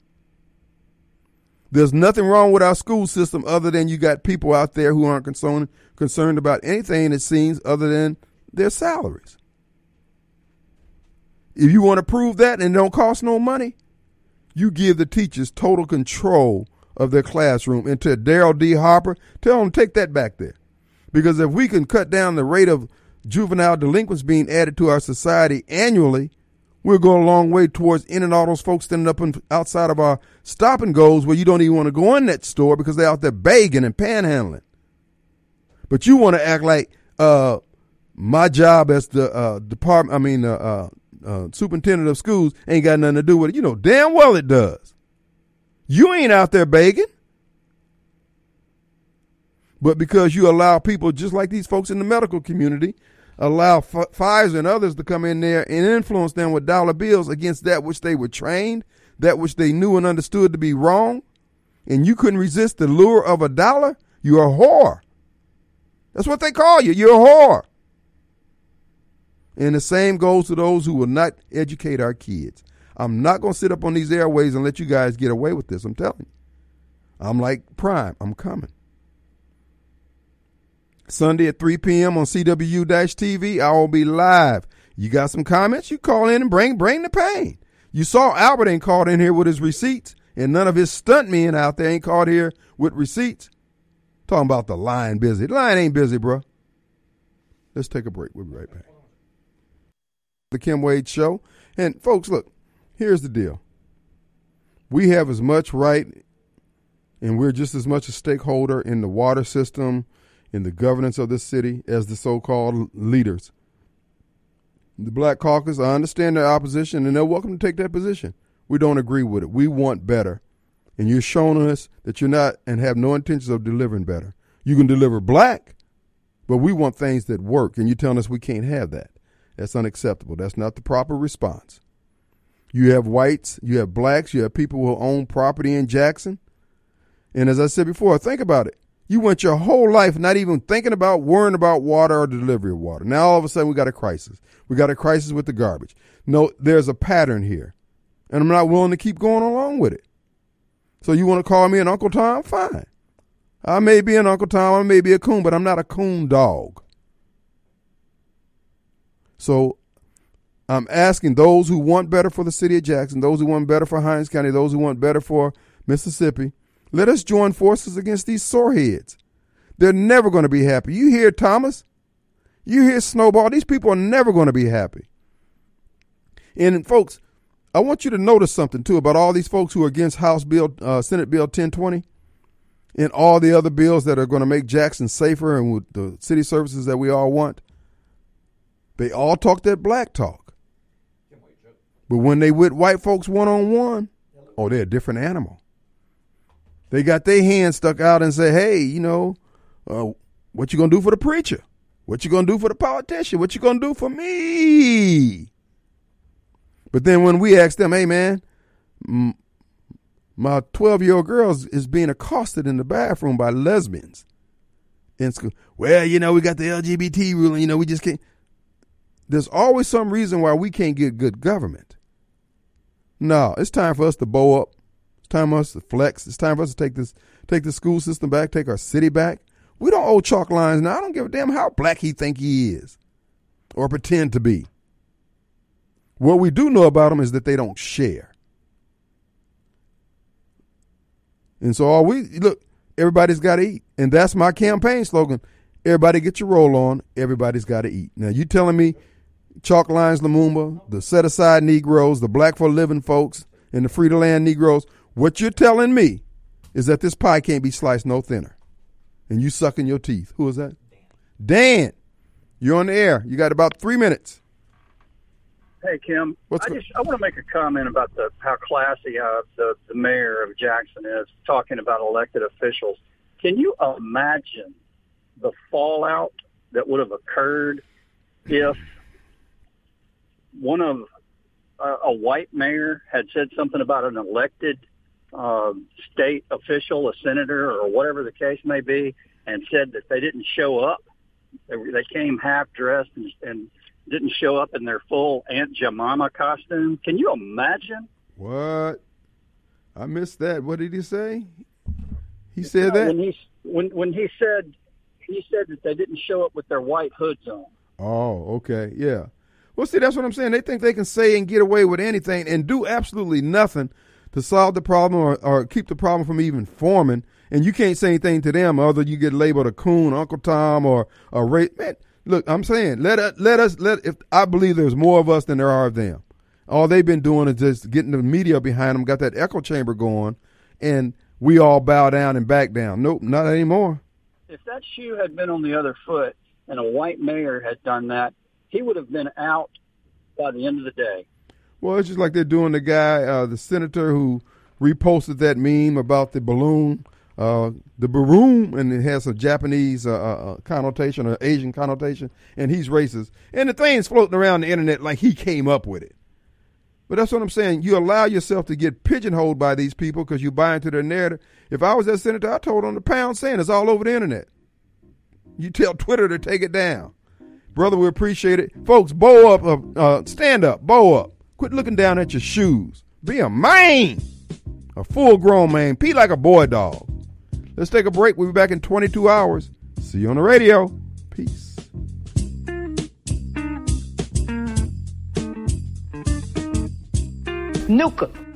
There's nothing wrong with our school system other than you got people out there who aren't concerned concerned about anything it seems other than their salaries. If you want to prove that and it don't cost no money, you give the teachers total control of their classroom. And to Daryl D. Harper, tell them take that back there. Because if we can cut down the rate of juvenile delinquents being added to our society annually, we'll go a long way towards ending all those folks standing up in, outside of our stop and goes where you don't even want to go in that store because they're out there begging and panhandling. But you want to act like uh, my job as the uh, department, I mean, uh, uh, superintendent of schools ain't got nothing to do with it. You know damn well it does. You ain't out there begging. But because you allow people, just like these folks in the medical community, allow F- Pfizer and others to come in there and influence them with dollar bills against that which they were trained, that which they knew and understood to be wrong, and you couldn't resist the lure of a dollar, you're a whore. That's what they call you. You're a whore. And the same goes to those who will not educate our kids. I'm not going to sit up on these airways and let you guys get away with this. I'm telling you. I'm like Prime. I'm coming. Sunday at 3 p.m. on CW TV, I will be live. You got some comments? You call in and bring bring the pain. You saw Albert ain't called in here with his receipts, and none of his stunt men out there ain't called here with receipts. Talking about the line busy. The line ain't busy, bro. Let's take a break. We'll be right back. The Kim Wade Show. And folks, look, here's the deal. We have as much right, and we're just as much a stakeholder in the water system, in the governance of this city, as the so called leaders. The Black Caucus, I understand their opposition, and they're welcome to take that position. We don't agree with it. We want better. And you're showing us that you're not and have no intentions of delivering better. You can deliver black, but we want things that work, and you're telling us we can't have that. That's unacceptable. That's not the proper response. You have whites, you have blacks, you have people who own property in Jackson. And as I said before, think about it. You went your whole life not even thinking about worrying about water or delivery of water. Now all of a sudden we got a crisis. We got a crisis with the garbage. No, there's a pattern here. And I'm not willing to keep going along with it. So you want to call me an Uncle Tom? Fine. I may be an Uncle Tom, I may be a coon, but I'm not a coon dog. So I'm asking those who want better for the city of Jackson, those who want better for Hinds County, those who want better for Mississippi, let us join forces against these soreheads. They're never going to be happy. You hear Thomas? You hear Snowball? These people are never going to be happy. And folks, I want you to notice something too about all these folks who are against House Bill, uh, Senate Bill 1020, and all the other bills that are going to make Jackson safer and with the city services that we all want. They all talk that black talk. But when they with white folks one on one, oh, they're a different animal. They got their hands stuck out and say, "Hey, you know, uh, what you gonna do for the preacher? What you gonna do for the politician? What you gonna do for me?" But then when we ask them, "Hey, man, my twelve-year-old girl is being accosted in the bathroom by lesbians in school," well, you know, we got the LGBT ruling. You know, we just can't. There's always some reason why we can't get good government. No, it's time for us to bow up. It's time for us to flex. It's time for us to take this take the school system back, take our city back. We don't owe chalk lines now. I don't give a damn how black he think he is or pretend to be. What we do know about them is that they don't share. And so all we look, everybody's got to eat. And that's my campaign slogan. Everybody get your roll on. Everybody's got to eat. Now you telling me Chalk Lines Lumumba, the set aside Negroes, the black for living folks, and the free to land Negroes, what you're telling me is that this pie can't be sliced no thinner. And you sucking your teeth. Who is that? Dan. Dan You're on the air. You got about three minutes. Hey Kim, What's I just I want to make a comment about the how classy uh, the the mayor of Jackson is talking about elected officials. Can you imagine the fallout that would have occurred if one of uh, a white mayor had said something about an elected um, state official, a senator, or whatever the case may be, and said that they didn't show up. They, were- they came half dressed and, and didn't show up in their full Aunt Jemima costume. Can you imagine? What? I missed that. What did he say? He said when that? he when when he said he said that they didn't show up with their white hoods on. Oh, okay. Yeah. Well, see, that's what I'm saying. They think they can say and get away with anything and do absolutely nothing to solve the problem or, or keep the problem from even forming. And you can't say anything to them other you get labeled a coon, Uncle Tom, or a rape. Man, look, I'm saying let us let us let if I believe there's more of us than there are of them. All they've been doing is just getting the media behind them, got that echo chamber going, and we all bow down and back down. Nope, not anymore. If that shoe had been on the other foot and a white mayor had done that, he would have been out by the end of the day. Well, it's just like they're doing the guy, uh, the senator who reposted that meme about the balloon, uh, the balloon, and it has a Japanese uh, uh, connotation or Asian connotation, and he's racist. And the thing's floating around the internet like he came up with it. But that's what I'm saying. You allow yourself to get pigeonholed by these people because you buy into their narrative. If I was that senator, I told on the pound saying it's all over the internet. You tell Twitter to take it down. Brother, we appreciate it. Folks, bow up, uh, uh, stand up, bow up. Quit looking down at your shoes. Be a man, a full grown man. Pee like a boy dog. Let's take a break. We'll be back in 22 hours. See you on the radio. Peace. Nuka.